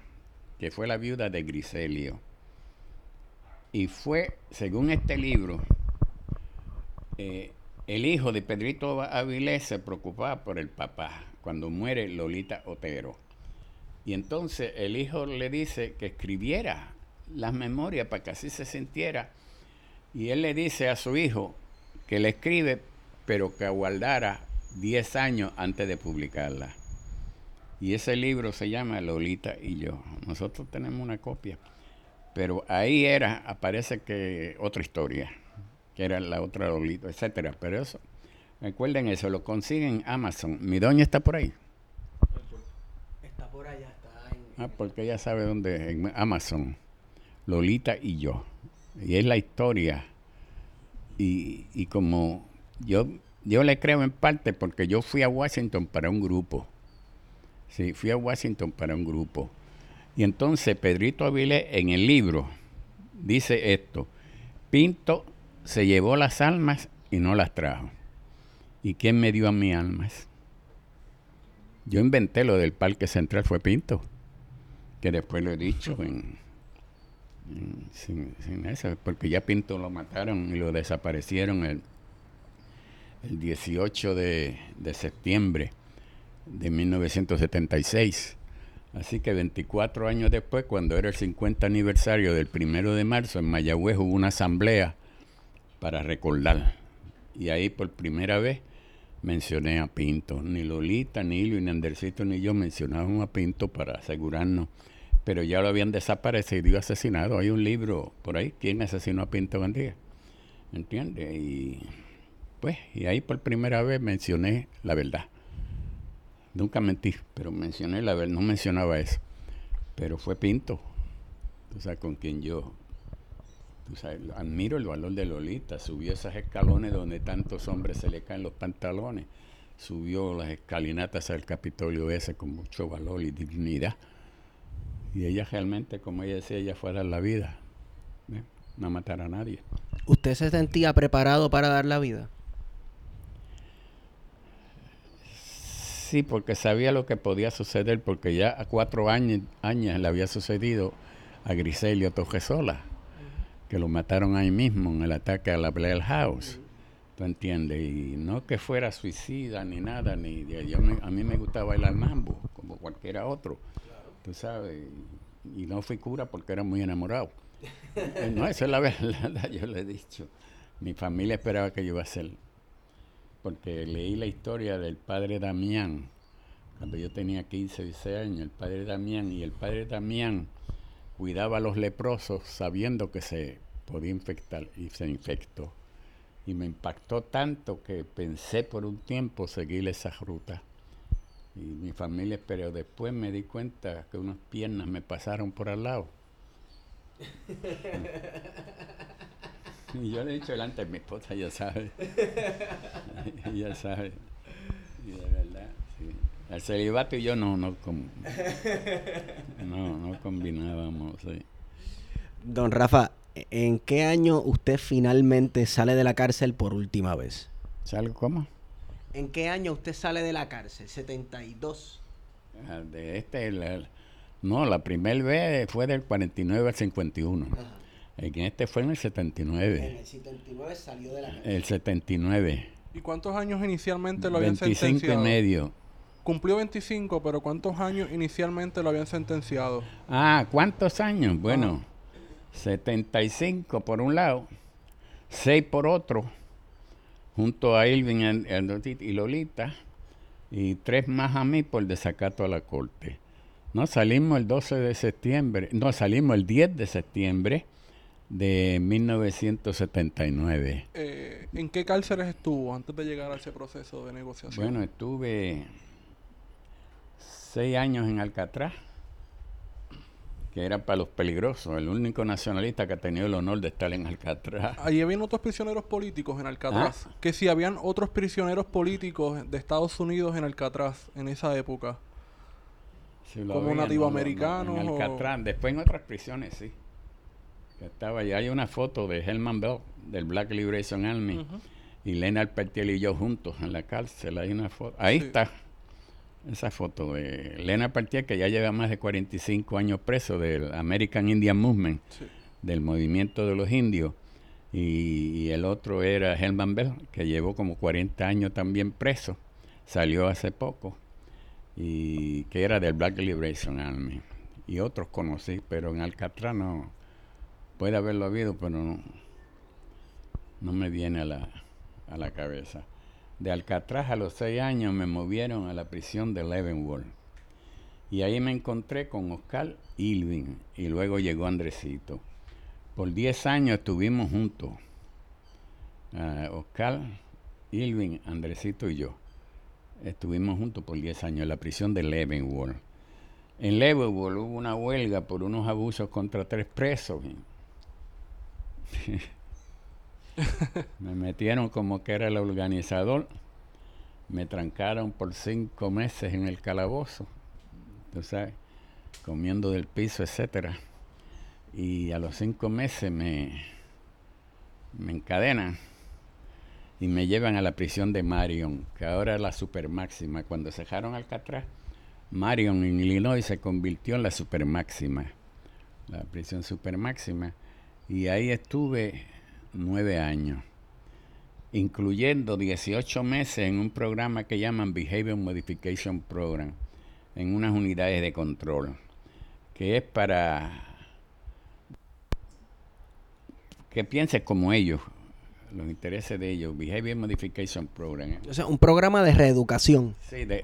que fue la viuda de Griselio Y fue, según este libro, eh, el hijo de Pedrito Avilés se preocupaba por el papá cuando muere Lolita Otero. Y entonces el hijo le dice que escribiera las memorias para que así se sintiera. Y él le dice a su hijo que le escribe, pero que aguardara 10 años antes de publicarla. Y ese libro se llama Lolita y yo. Nosotros tenemos una copia. Pero ahí era, aparece que otra historia, que era la otra Lolita, etcétera. Pero eso, recuerden eso, lo consiguen en Amazon. Mi doña está por ahí. Está por allá, está en... Ah, porque ella sabe dónde, en Amazon. Lolita y yo. Y es la historia. Y, y como yo, yo le creo en parte porque yo fui a Washington para un grupo. Sí, fui a Washington para un grupo. Y entonces Pedrito Avilés en el libro dice esto, Pinto se llevó las almas y no las trajo. ¿Y quién me dio a mis almas? Yo inventé lo del Parque Central, fue Pinto, que después lo he dicho [LAUGHS] en, en- sin, sin eso, porque ya Pinto lo mataron y lo desaparecieron el, el 18 de, de septiembre de 1976. Así que 24 años después, cuando era el 50 aniversario del primero de marzo, en Mayagüez hubo una asamblea para recordar. Y ahí por primera vez mencioné a Pinto. Ni Lolita, ni Ilio, ni Andercito, ni yo mencionaban a Pinto para asegurarnos. Pero ya lo habían desaparecido asesinado. Hay un libro por ahí, ¿quién asesinó a Pinto Gandía? ¿Entiendes? Y pues, y ahí por primera vez mencioné la verdad. Nunca mentí, pero mencioné la verdad, no mencionaba eso. Pero fue Pinto, o sea, con quien yo tú sabes, admiro el valor de Lolita. Subió esos escalones donde tantos hombres se le caen los pantalones. Subió las escalinatas al Capitolio ese con mucho valor y dignidad. Y ella realmente, como ella decía, ella fue a dar la vida. ¿eh? No matar a nadie. ¿Usted se sentía preparado para dar la vida? Sí, porque sabía lo que podía suceder, porque ya a cuatro años, le había sucedido a Griselio Tojesola, que lo mataron ahí mismo en el ataque a la Blair House. ¿Tú entiendes? Y no que fuera suicida ni nada, ni yo me- a mí me gustaba bailar mambo, como cualquiera otro. Tú sabes, y, no fui cura porque era muy enamorado. [LAUGHS] No, esa es la verdad, [LAUGHS] yo le he dicho. Mi familia esperaba que yo iba a ser porque leí la historia del padre Damián, cuando yo tenía 15, 16 años, el padre Damián, y el padre Damián cuidaba a los leprosos sabiendo que se podía infectar, y se infectó. Y me impactó tanto que pensé por un tiempo seguir esa ruta. Y mi familia, pero después me di cuenta que unas piernas me pasaron por al lado. [LAUGHS] Y [LAUGHS] yo le he dicho delante de mi esposa, ya sabe. [LAUGHS] ya sabe. Y de verdad, sí. El celibato y yo no, no, no, no combinábamos, sí. Don Rafa, ¿en qué año usted finalmente sale de la cárcel por última vez? ¿Salgo cómo? ¿En qué año usted sale de la cárcel? 72. Ah, De este, la- no, la primera vez fue del 49 al 51. En este fue en el 79. el 79 salió de la cárcel. El 79. ¿Y cuántos años inicialmente lo habían 25 y sentenciado? medio. Cumplió 25, pero ¿cuántos años inicialmente lo habían sentenciado? Ah, ¿cuántos años? Bueno, 75 por un lado, 6 por otro, junto a Irving y Lolita, y tres más a mí por desacato a la corte. No, salimos el 12 de septiembre, no, salimos el 10 de septiembre de 1979. Eh, ¿En qué cárceles estuvo antes de llegar a ese proceso de negociación? Bueno, estuve seis años en Alcatraz, que era para los peligrosos, el único nacionalista que ha tenido el honor de estar en Alcatraz. Allí habían otros prisioneros políticos en Alcatraz. Ah. Que si habían otros prisioneros políticos de Estados Unidos en Alcatraz en esa época. Sí, como había, nativo no, no, En o- Alcatraz, después en otras prisiones, sí. Estaba allá. Hay una foto de Herman Bell, del Black Liberation Army, y Leonard Peltier y yo juntos en la cárcel. Hay una foto. Ahí Sí. está. Esa foto de Leonard Peltier, que ya lleva más de 45 años preso del American Indian Movement. Sí. del movimiento de los indios, y, el otro era Helman Bell, que llevó como 40 años también preso, salió hace poco, y que era del Black Liberation Army. Y otros conocí, pero en Alcatraz no, puede haberlo habido, pero no, no me viene a la, a la cabeza. De Alcatraz a los seis años me movieron a la prisión de Leavenworth. Y ahí me encontré con Oscar Ilvin y luego llegó Andresito. Por diez años estuvimos juntos. Ah, Oscar, Ilvin, Andresito y yo. Estuvimos juntos por diez años en la prisión de Leavenworth. En Leavenworth hubo una huelga por unos abusos contra tres presos. [LAUGHS] me metieron como que era el organizador. Me trancaron por cinco meses en el calabozo. Sabes, comiendo del piso, etcétera. Y a los cinco meses me, me encadenan y me llevan a la prisión de Marion, que ahora es la super máxima. Cuando cejaron Alcatraz, Marion en Illinois se convirtió en la super máxima, la prisión super máxima. Y ahí estuve nueve años, incluyendo 18 meses en un programa que llaman Behavior Modification Program, en unas unidades de control, que es para que pienses como ellos, los intereses de ellos, Behavior Modification Program. O sea, un programa de reeducación. Sí, de,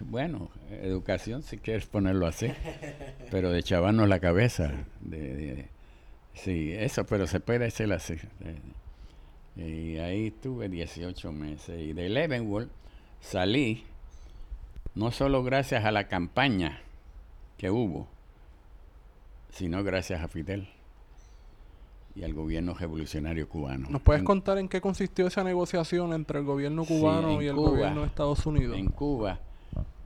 bueno, educación si quieres ponerlo así, pero de chavarnos la cabeza, de, Sí, eso, pero se puede hacer así. Y ahí estuve 18 meses. Y de Leavenworth salí, no solo gracias a la campaña que hubo, sino gracias a Fidel y al gobierno revolucionario cubano. ¿Nos puedes contar en qué consistió esa negociación entre el gobierno cubano y el gobierno de Estados Unidos? En Cuba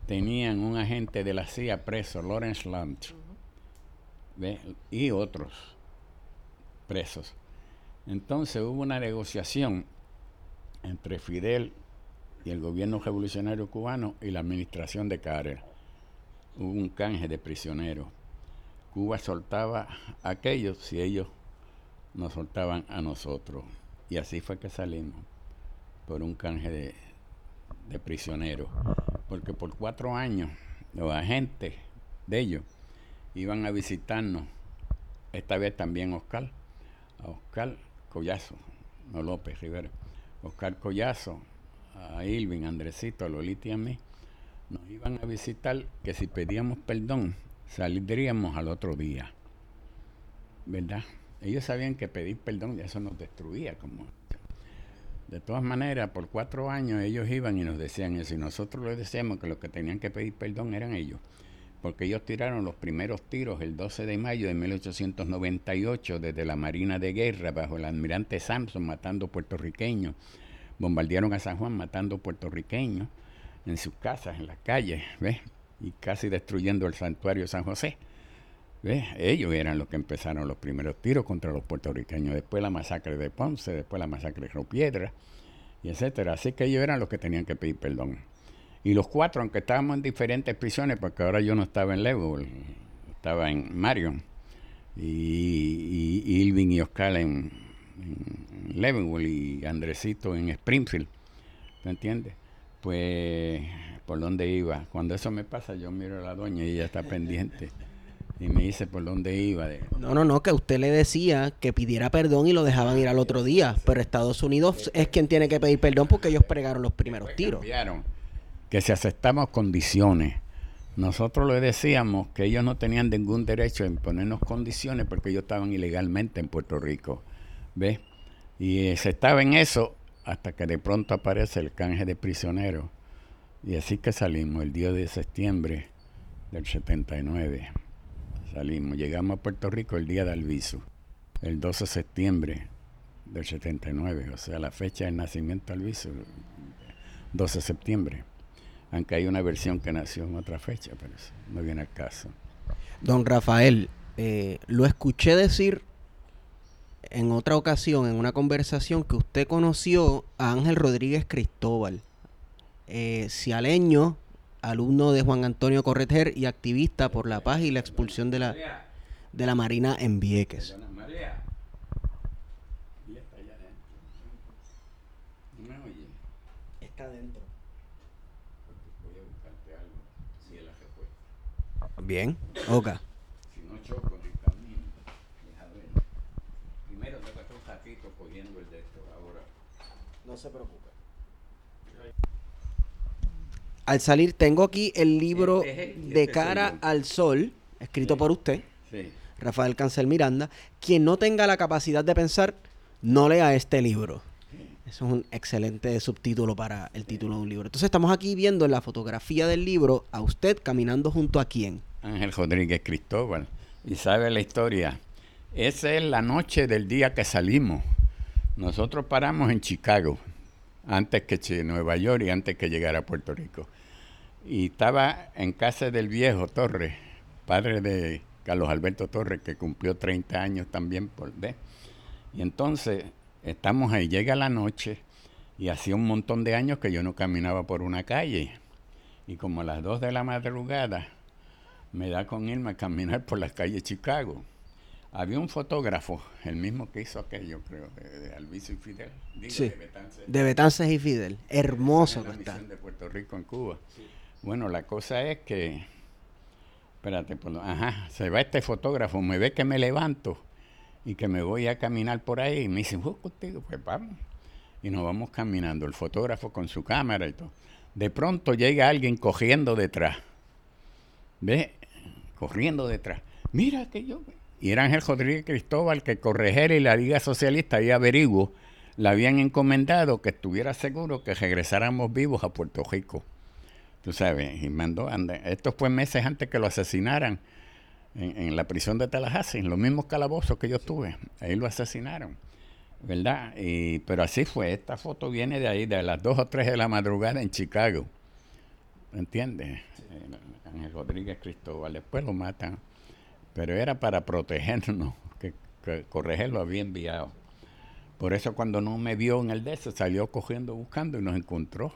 tenían un agente de la CIA preso, Lawrence Lunt, y otros presos. Entonces hubo una negociación entre Fidel y el gobierno revolucionario cubano y la administración de Carter. Hubo un canje de prisioneros. Cuba soltaba a aquellos si ellos nos soltaban a nosotros. Y así fue que salimos, por un canje de, de prisioneros. Porque por cuatro años los agentes de ellos iban a visitarnos, esta vez también Oscar, a Oscar Collazo, no López Rivera, Oscar Collazo, a Ilvin, Andresito, a Lolita y a mí, nos iban a visitar que si pedíamos perdón, saldríamos al otro día. ¿Verdad? Ellos sabían que pedir perdón, eso nos destruía. como De todas maneras, por cuatro años ellos iban y nos decían eso, y nosotros les decíamos que los que tenían que pedir perdón eran ellos porque ellos tiraron los primeros tiros el 12 de mayo de 1898 desde la Marina de Guerra bajo el almirante Sampson matando puertorriqueños. Bombardearon a San Juan matando puertorriqueños en sus casas, en las calles, ¿ves? Y casi destruyendo el santuario de San José. ¿Ves? Ellos eran los que empezaron los primeros tiros contra los puertorriqueños. Después la masacre de Ponce, después la masacre de Piedra, y etcétera. Así que ellos eran los que tenían que pedir perdón. Y los cuatro, aunque estábamos en diferentes prisiones, porque ahora yo no estaba en Level, estaba en Marion, y, y Ilvin y Oscar en, en y Andresito en Springfield, ¿te entiendes? Pues, ¿por dónde iba? Cuando eso me pasa, yo miro a la doña y ella está pendiente. Y me dice por dónde iba. De... No, no, no, que usted le decía que pidiera perdón y lo dejaban ir al otro día. Pero Estados Unidos es quien tiene que pedir perdón porque ellos pregaron los primeros tiros que si aceptamos condiciones, nosotros le decíamos que ellos no tenían ningún derecho a imponernos condiciones porque ellos estaban ilegalmente en Puerto Rico. ¿Ves? Y se estaba en eso hasta que de pronto aparece el canje de prisioneros. Y así que salimos el día de septiembre del 79. Salimos, llegamos a Puerto Rico el día de Alviso, el 12 de septiembre del 79, o sea, la fecha del nacimiento de Alviso, 12 de septiembre aunque hay una versión que nació en otra fecha, pero eso no viene al caso. Don Rafael, eh, lo escuché decir en otra ocasión, en una conversación, que usted conoció a Ángel Rodríguez Cristóbal, eh, cialeño, alumno de Juan Antonio Correter y activista por la paz y la expulsión de la... de la Marina en Vieques. Está allá adentro. ¿No me oye? Está adentro. Voy a buscarte algo. Si es la respuesta. Bien. Ok. Si no choco en el camino. Deja ver. Primero te pasó un ratito cogiendo el de esto. Ahora. No se preocupe. Al salir, tengo aquí el libro Este es De este cara al sol, escrito por usted, Sí. Rafael Cancel Miranda. Quien no tenga la capacidad de pensar, no lea este libro. Eso es un excelente subtítulo para el título de un libro. Entonces estamos aquí viendo en la fotografía del libro a usted caminando junto a quién. Ángel Rodríguez Cristóbal. Y sabe la historia. Esa es la noche del día que salimos. Nosotros paramos en Chicago, antes que Nueva York y antes que llegara a Puerto Rico. Y estaba en casa del viejo Torres, padre de Carlos Alberto Torres, que cumplió 30 años también por. Y entonces estamos ahí, llega la noche y hacía un montón de años que yo no caminaba por una calle. Y como a las 2 de la madrugada, me da con irme a caminar por las calles de Chicago. Había un fotógrafo, el mismo que hizo aquello, creo, de, de Alviso y Fidel. Digo, Sí. de Betances, De Betances y Fidel. Hermoso que está. de Puerto Rico en Cuba. Bueno, la cosa es que, espérate, lo- ajá, se va este fotógrafo, me ve que me levanto y que me voy a caminar por ahí y me dice, voy contigo, pues vamos. Y nos vamos caminando, el fotógrafo con su cámara y todo. De pronto llega alguien cogiendo detrás. ¿Ve? Corriendo detrás. Mira que yo... Y era Ángel Rodríguez Cristóbal que Corregera y la Liga Socialista y averiguo le habían encomendado que estuviera seguro que regresáramos vivos a Puerto Rico. Tú sabes, y mandó, esto fue meses antes que lo asesinaran en, en la prisión de Tallahassee, en los mismos calabozos que yo estuve. Ahí lo asesinaron, ¿verdad? Y, pero así fue, esta foto viene de ahí, de las 2 o 3 de la madrugada en Chicago. ¿Entiendes? Eh, Ángel Rodríguez Cristóbal, después lo matan, pero era para protegernos, [LAUGHS] que, que Correger lo había enviado. Por eso cuando no me vio en el de eso, salió cogiendo, buscando y nos encontró.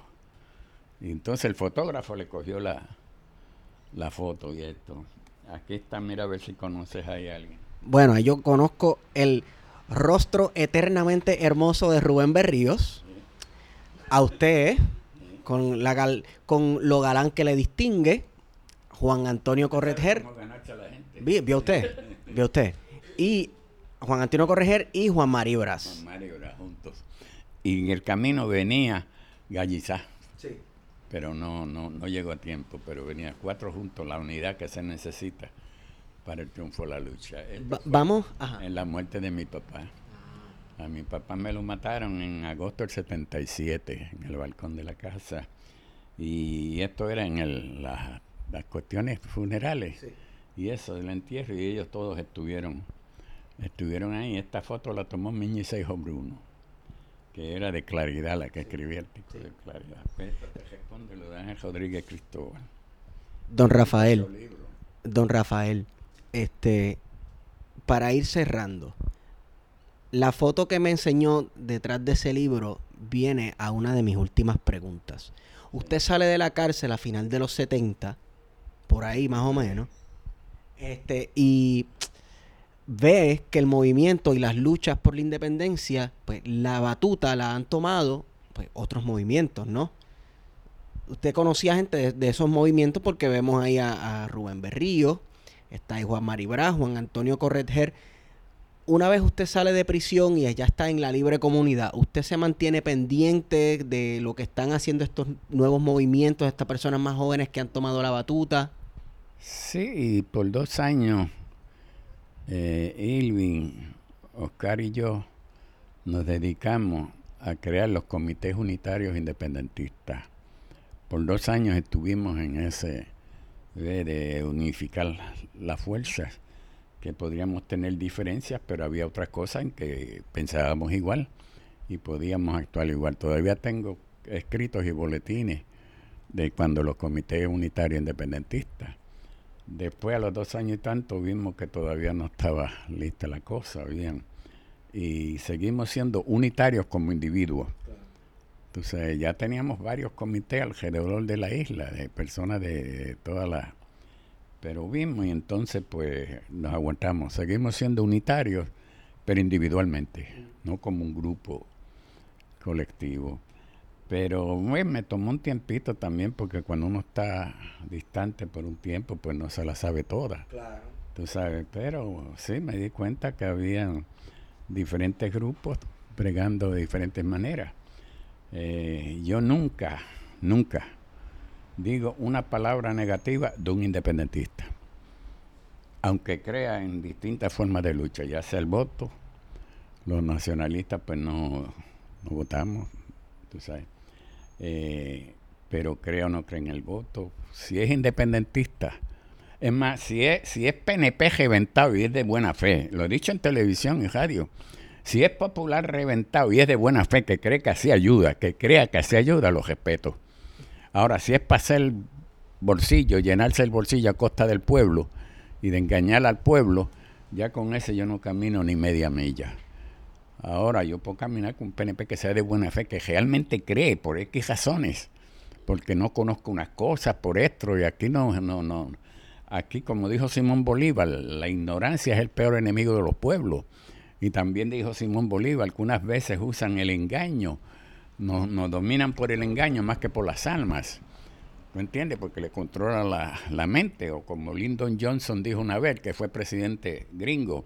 Y entonces el fotógrafo le cogió la, la foto y esto. Aquí está, mira a ver si conoces ahí a alguien. Bueno, yo conozco el rostro eternamente hermoso de Rubén Berríos. A usted, con, la gal- con lo galán que le distingue, Juan Antonio Correger. ¿Vio usted? ¿Vio usted? Y Juan Antonio Correger y Juan Mari Braz. Con Mario era juntos. Y en el camino venía Gallizá, Sí. pero no, no, no llegó a tiempo, pero venía cuatro juntos, la unidad que se necesita para el triunfo de la lucha. Va- vamos. Ajá. En la muerte de mi papá. A mi papá me lo mataron en agosto del 77, en el balcón de la casa. Y esto era en el, la- las cuestiones funerales. Y eso, del entierro. Y ellos todos estuvieron estuvieron ahí. Esta foto la tomó mi hijo Bruno, que era de Claridad, la que escribía el artículo de Claridad. Pues esto te responde lo de Ángel Rodríguez Cristóbal. Don Rafael. Don Rafael, este, para ir cerrando, la foto que me enseñó detrás de ese libro viene a una de mis últimas preguntas. Usted sale de la cárcel a final de los 70, por ahí más o menos, este, y ve que el movimiento y las luchas por la independencia, pues la batuta la han tomado pues, otros movimientos, ¿no? usted conocía gente de, esos movimientos porque vemos ahí a, a Rubén Berrío, está ahí Juan Maribra, Juan Antonio Corretger. Una vez usted sale de prisión y ya está en la libre comunidad, ¿usted se mantiene pendiente de lo que están haciendo estos nuevos movimientos, estas personas más jóvenes que han tomado la batuta? Sí, y por dos años, eh, Oscar y yo nos dedicamos a crear los comités unitarios independentistas. Por dos años estuvimos en ese de unificar las fuerzas, que podríamos tener diferencias, pero había otras cosas en que pensábamos igual y podíamos actuar igual. Todavía tengo escritos y boletines de cuando los comités unitarios independentistas. Después, a los dos años y tanto, vimos que todavía no estaba lista la cosa, bien. Y seguimos siendo unitarios como individuos. Entonces, ya teníamos varios comités alrededor de la isla, de personas de todas las Pero vimos y entonces pues nos aguantamos. Seguimos siendo unitarios, pero individualmente, no como un grupo colectivo. Pero bueno, me tomó un tiempito también porque cuando uno está distante por un tiempo, pues no se la sabe toda. Claro. Tú sabes, pero sí me di cuenta que había diferentes grupos bregando de diferentes maneras. Eh, yo nunca, nunca digo una palabra negativa de un independentista, aunque crea en distintas formas de lucha, ya sea el voto, los nacionalistas pues no, votamos, tú sabes, eh, pero creo o no cree en el voto. Si es independentista, es más, si es, si es PNP reventado y es de buena fe, lo he dicho en televisión y radio, si es popular reventado y es de buena fe, que cree que así ayuda, que crea que así ayuda, lo respeto. Ahora, si es para hacer bolsillo, llenarse el bolsillo a costa del pueblo y de engañar al pueblo, ya con ese yo no camino ni media milla. Ahora yo puedo caminar con un PNP que sea de buena fe, que realmente cree por X razones, porque no conozco unas cosas por esto y aquí no, no, no. Aquí, como dijo Simón Bolívar, la ignorancia es el peor enemigo de los pueblos. Y también dijo Simón Bolívar, algunas veces usan el engaño, nos, nos dominan por el engaño más que por las almas. ¿No entiendes? Porque le controla la, la, mente. O como Lyndon Johnson dijo una vez, que fue presidente gringo,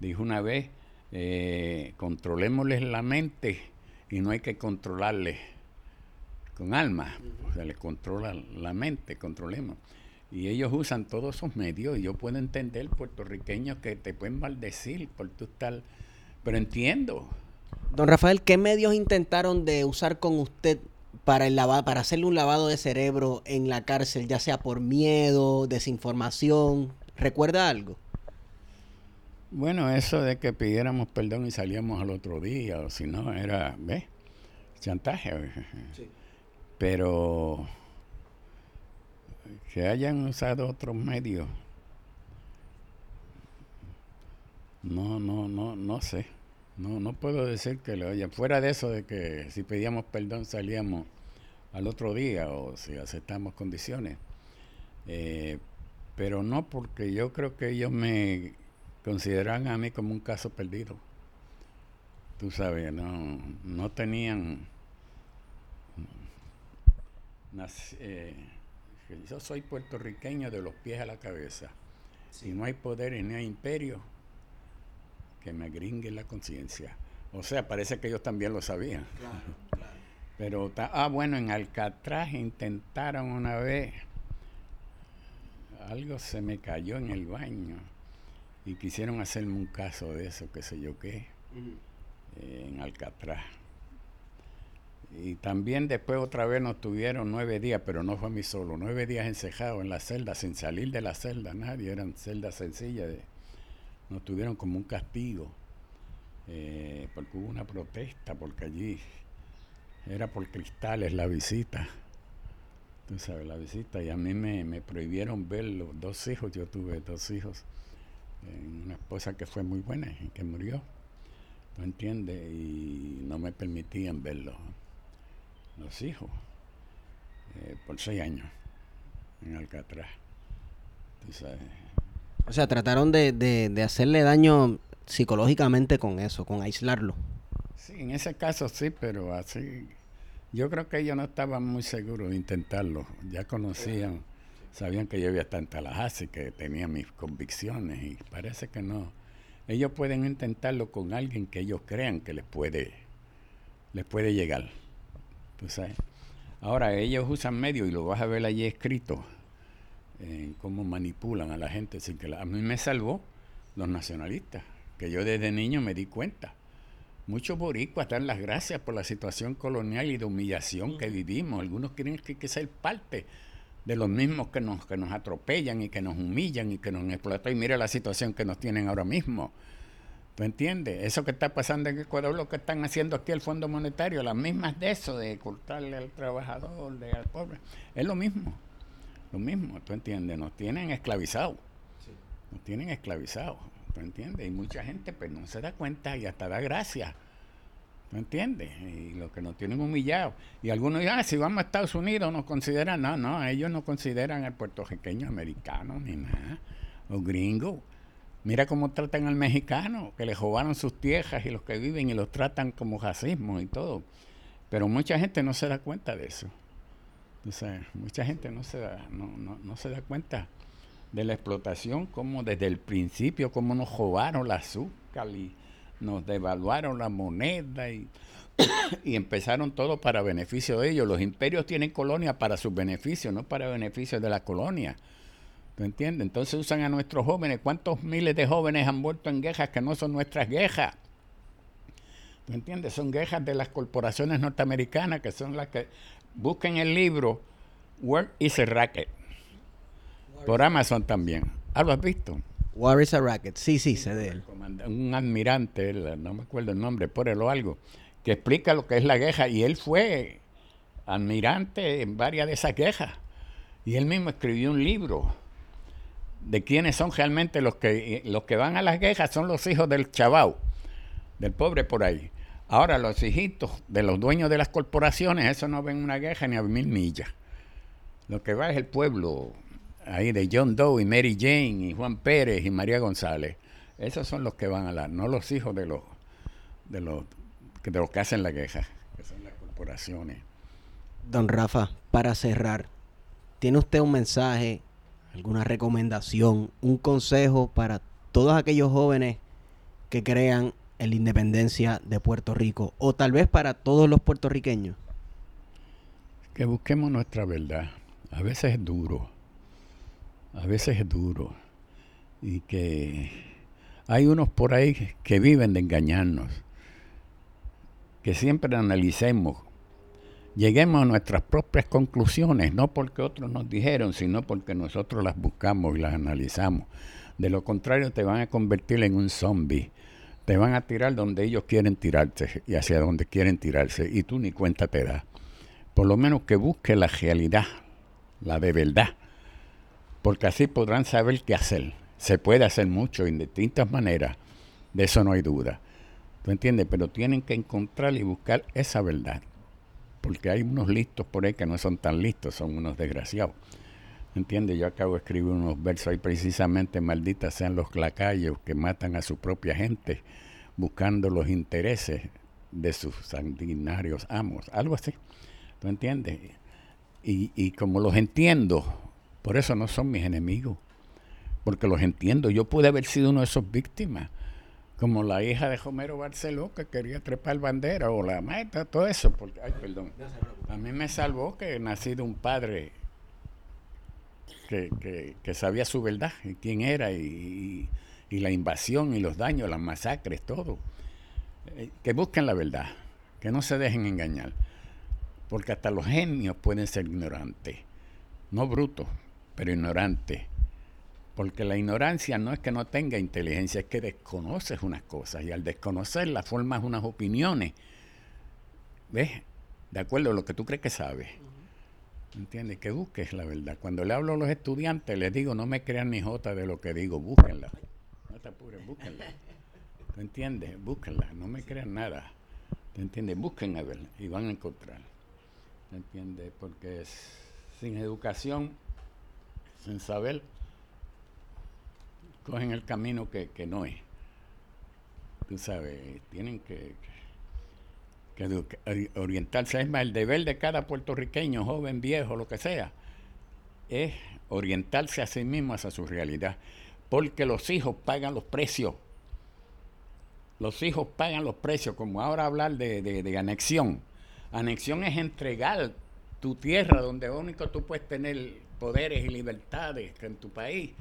dijo una vez, eh, la mente y no hay que controlarles con alma. O sea, les controla la mente, controlemos. Y ellos usan todos esos medios. Y yo puedo entender puertorriqueños que te pueden maldecir por tu tal. Pero entiendo. Don Rafael, ¿qué medios intentaron de usar con usted para, el lavado, para hacerle un lavado de cerebro en la cárcel, ya sea por miedo, desinformación? ¿Recuerda algo? Bueno, eso de que pidiéramos perdón y salíamos al otro día, o si no, era, ¿ves? Chantaje. Sí. Pero que hayan usado otros medios, no, no, no, no sé. No, no puedo decir que lo hayan. Fuera de eso de que si pedíamos perdón salíamos al otro día o si aceptamos condiciones. Eh, pero no porque yo creo que ellos me consideran a mí como un caso perdido. Tú sabes, no, no tenían... Eh, yo soy puertorriqueño de los pies a la cabeza. Si no hay poder y no hay imperio, que me gringue la conciencia. O sea, parece que ellos también lo sabían. Claro, [LAUGHS] claro. Pero, ah, bueno, en Alcatraz intentaron una vez, algo se me cayó en el baño y quisieron hacerme un caso de eso, qué sé yo qué, uh -huh. eh, en Alcatraz. Y también después otra vez nos tuvieron nueve días, pero no fue a mí solo, nueve días encejados en la celda, sin salir de la celda, nadie, eran celdas sencillas. De, nos tuvieron como un castigo, eh, porque hubo una protesta, porque allí era por cristales la visita. Tú sabes, la visita, y a mí me, me prohibieron ver los dos hijos, yo tuve dos hijos una esposa que fue muy buena que murió, ¿no entiendes? Y no me permitían verlo, los hijos, eh, por seis años en Alcatraz. Sabes? O sea, trataron de, de, de, hacerle daño psicológicamente con eso, con aislarlo. Sí, en ese caso sí, pero así, yo creo que ellos no estaban muy seguros de intentarlo, ya conocían. Sabían que yo había estado en Tallahassee, que tenía mis convicciones y parece que no. Ellos pueden intentarlo con alguien que ellos crean que les puede, les puede llegar. ¿Tú sabes? Ahora, ellos usan medios y lo vas a ver allí escrito, en cómo manipulan a la gente sin que la, a mí me salvó los nacionalistas, que yo desde niño me di cuenta. Muchos boricuas dan las gracias por la situación colonial y de humillación que vivimos. Algunos quieren que, que ser parte de los mismos que nos, que nos atropellan y que nos humillan y que nos explotan. Y mire la situación que nos tienen ahora mismo. ¿Tú entiendes? Eso que está pasando en Ecuador, lo que están haciendo aquí el Fondo Monetario, las mismas de eso, de cortarle al trabajador, de, al pobre, es lo mismo. Lo mismo, ¿tú entiendes? Nos tienen esclavizados. Sí. Nos tienen esclavizados. ¿Tú entiendes? Y mucha gente pues no se da cuenta y hasta da gracias. ¿Me entiendes? Y los que nos tienen humillados. Y algunos dicen, ah, si vamos a Estados Unidos nos consideran. No, no, ellos no consideran al puertorriqueño americano ni nada. O gringo. Mira cómo tratan al mexicano, que le robaron sus tierras y los que viven y los tratan como racismo y todo. Pero mucha gente no se da cuenta de eso. Sea, mucha gente no se da, no, no, no se da cuenta de la explotación, como desde el principio, cómo nos robaron la azúcar y nos devaluaron la moneda y, [COUGHS] y empezaron todo para beneficio de ellos. Los imperios tienen colonias para sus beneficios, no para beneficio de la colonia. ¿Tú entiendes? Entonces usan a nuestros jóvenes. ¿Cuántos miles de jóvenes han vuelto en guerras que no son nuestras guerras? ¿Tú entiendes? Son guerras de las corporaciones norteamericanas que son las que busquen el libro Where is a Racket por Amazon también. Ah, lo has visto. War is a Racket. Sí, sí, sé de él. Un admirante, no me acuerdo el nombre, ponelo algo, que explica lo que es la guerra. Y él fue admirante en varias de esas guerras. Y él mismo escribió un libro de quiénes son realmente los que, los que van a las guerras, son los hijos del chabao, del pobre por ahí. Ahora, los hijitos de los dueños de las corporaciones, eso no ven una guerra ni a mil millas. Lo que va es el pueblo, ahí de John Doe y Mary Jane y Juan Pérez y María González. Esos son los que van a la, no los hijos de los, de los, de los que hacen la guerra, que son las corporaciones. Don Rafa, para cerrar, ¿tiene usted un mensaje, alguna recomendación, un consejo para todos aquellos jóvenes que crean en la independencia de Puerto Rico o tal vez para todos los puertorriqueños? Que busquemos nuestra verdad. A veces es duro, a veces es duro. Y que hay unos por ahí que viven de engañarnos. Que siempre analicemos, lleguemos a nuestras propias conclusiones, no porque otros nos dijeron, sino porque nosotros las buscamos y las analizamos. De lo contrario, te van a convertir en un zombie te van a tirar donde ellos quieren tirarse y hacia donde quieren tirarse y tú ni cuenta te das. Por lo menos que busque la realidad, la de verdad, porque así podrán saber qué hacer. Se puede hacer mucho en distintas maneras, de eso no hay duda. ¿Tú entiendes? Pero tienen que encontrar y buscar esa verdad, porque hay unos listos por ahí que no son tan listos, son unos desgraciados. ¿Entiendes? Yo acabo de escribir unos versos ahí precisamente, malditas sean los lacayos que matan a su propia gente buscando los intereses de sus sanguinarios amos, algo así. ¿Tú entiendes? Y, y como los entiendo, por eso no son mis enemigos, porque los entiendo. Yo pude haber sido uno de esos víctimas, como la hija de Homero Barceló que quería trepar bandera, o la meta, todo eso. Porque, ay, perdón. A mí me salvó que nací de un padre que, que, sabía su verdad, y quién era, y, y, la invasión, y los daños, las masacres, todo. Eh, que busquen la verdad, que no se dejen engañar, porque hasta los genios pueden ser ignorantes, no brutos, pero ignorantes. Porque la ignorancia no es que no tenga inteligencia, es que desconoces unas cosas y al desconocerlas formas unas opiniones. ¿Ves? De acuerdo a lo que tú crees que sabes. ¿Entiendes? Que busques la verdad. Cuando le hablo a los estudiantes, les digo, no me crean ni jota de lo que digo, búsquenla. No te apures, búsquenla. ¿Tú entiendes? Búsquenla, no me crean nada. ¿Te entiendes? Busquen a ver y van a encontrar. ¿Te entiendes? Porque sin educación, sin saber, cogen el camino que, que no es. Tú sabes, tienen que que orientarse es más el deber de cada puertorriqueño, joven, viejo, lo que sea, es orientarse a sí mismo hacia su realidad, porque los hijos pagan los precios. Los hijos pagan los precios, como ahora hablar de, de anexión. Anexión es entregar tu tierra donde único tú puedes tener poderes y libertades en tu país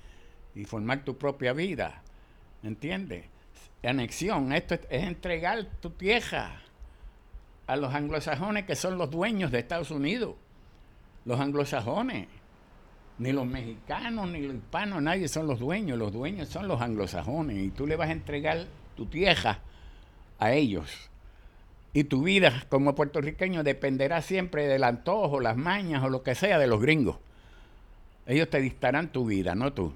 y formar tu propia vida. ¿Entiendes? Anexión, esto es entregar tu tierra a los anglosajones que son los dueños de Estados Unidos. Los anglosajones. Ni los mexicanos, ni los hispanos, nadie son los dueños. Los dueños son los anglosajones. Y tú le vas a entregar tu tierra a ellos. Y tu vida como puertorriqueño dependerá siempre del antojo, las mañas o lo que sea de los gringos. Ellos te dictarán tu vida, no tú.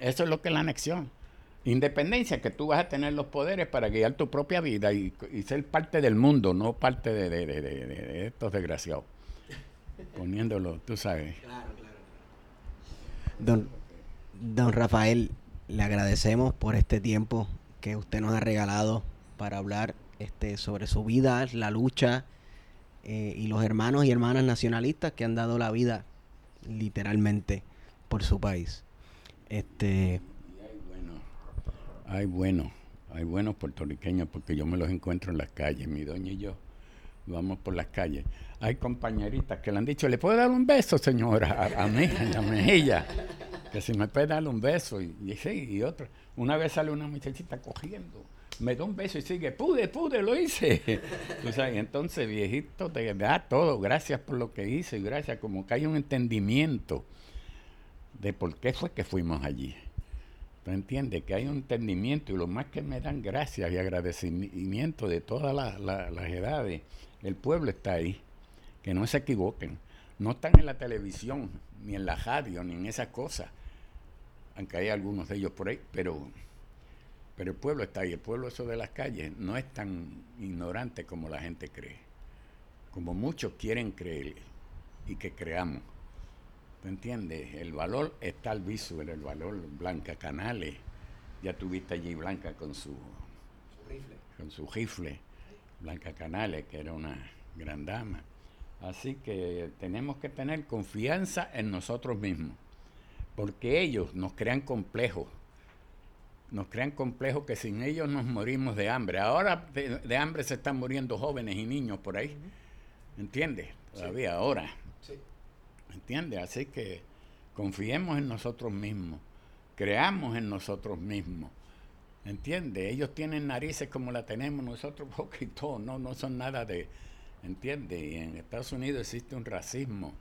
Eso es lo que es la anexión. Independencia, que tú vas a tener los poderes para guiar tu propia vida y, ser parte del mundo, no parte de, estos desgraciados. Poniéndolo, tú sabes. Don, don Rafael, le agradecemos por este tiempo que usted nos ha regalado para hablar este, sobre su vida, la lucha eh, y los hermanos y hermanas nacionalistas que han dado la vida literalmente por su país. Este, hay bueno, hay buenos puertorriqueños porque yo me los encuentro en las calles, mi doña y yo vamos por las calles. Hay compañeritas que le han dicho, ¿le puedo dar un beso, señora? A, a mí, la mejilla. Que si me puede dar un beso. Y, y sí, y otro. Una vez sale una muchachita cogiendo. Me da un beso y sigue, pude, pude, lo hice. [LAUGHS] Entonces, viejito, te da todo. Gracias por lo que hice gracias. Como que hay un entendimiento de por qué fue que fuimos allí. ¿Tú entiendes? Que hay un entendimiento y lo más que me dan gracias y agradecimiento de todas la- la- las edades. El pueblo está ahí. Que no se equivoquen. No están en la televisión, ni en la radio, ni en esas cosas. Aunque hay algunos de ellos por ahí, pero, pero el pueblo está ahí. El pueblo eso de las calles no es tan ignorante como la gente cree. Como muchos quieren creer y que creamos. ¿Tú entiendes? El valor está al visual, el valor Blanca Canales. Ya tuviste allí Blanca con su, con su rifle. Blanca Canales, que era una gran dama. Así que tenemos que tener confianza en nosotros mismos, porque ellos nos crean complejos. Nos crean complejos que sin ellos nos morimos de hambre. Ahora de, de hambre se están muriendo jóvenes y niños por ahí. ¿Entiendes? Todavía ahora. ¿Entiendes? Así que confiemos en nosotros mismos, creamos en nosotros mismos. ¿Entiendes? Ellos tienen narices como la tenemos nosotros, [LAUGHS] poquito, no, no son nada de. ¿Entiendes? Y en Estados Unidos existe un racismo.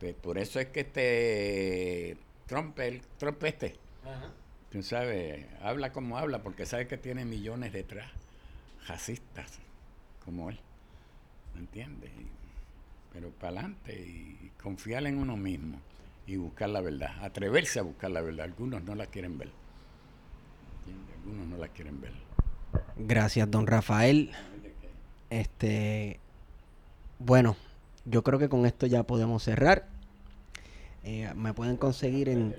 Pues por eso es que este Trump, el Trump este, tú sabes, habla como habla, porque sabe que tiene millones detrás, racistas, como él. ¿Me entiendes? Pero para adelante y confiar en uno mismo y buscar la verdad, atreverse a buscar la verdad. Algunos no la quieren ver. ¿Entiendes? Algunos no la quieren ver. gracias, don Rafael. Este, bueno, yo creo que con esto ya podemos cerrar. Eh, me pueden conseguir en...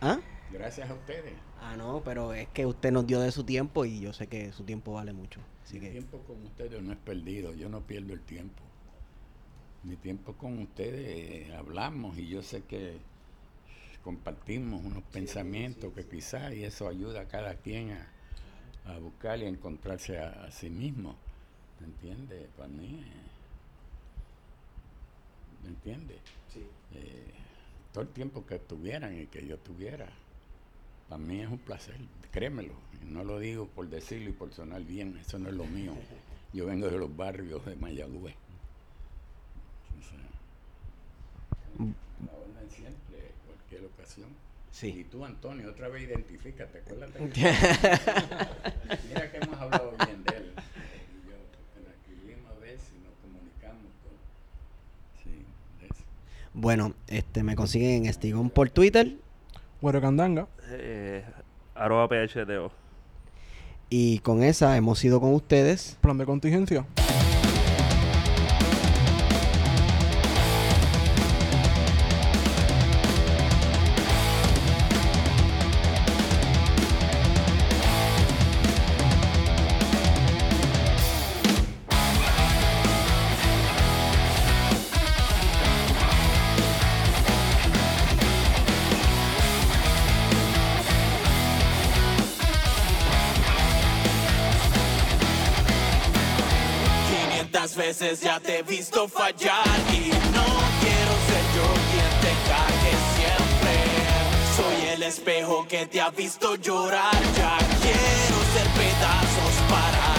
¿Ah? Gracias a ustedes. Ah, no, pero es que usted nos dio de su tiempo y yo sé que su tiempo vale mucho. Así Mi que tiempo con ustedes no es perdido, yo no pierdo el tiempo. Mi tiempo con ustedes eh, hablamos y yo sé que compartimos unos pensamientos que quizás y eso ayuda a cada quien a, a buscar y a encontrarse a, a sí mismo. ¿Me entiendes? Para mí, eh, ¿me entiendes? Eh, todo el tiempo que estuvieran y que yo tuviera, para mí es un placer, créemelo. No lo digo por decirlo y por sonar bien, eso no es lo mío. [LAUGHS] Yo vengo de los barrios de Mayagüez. O sea, orden siempre, cualquier ocasión. Sí. Y tú, Antonio, otra vez identifícate, acuérdate. que- [LAUGHS] Mira que hemos hablado bien de él. Y yo, que lo escribimos a veces y nos comunicamos con... Sí, de eso. bueno, este me consiguen en Estigón por Twitter Güero Candanga. Eh, arroba PHTO. y con esa hemos ido con ustedes. Plan de contingencia. Fallar y no quiero ser yo quien te cague siempre. Soy el espejo que te ha visto llorar, ya quiero ser pedazos para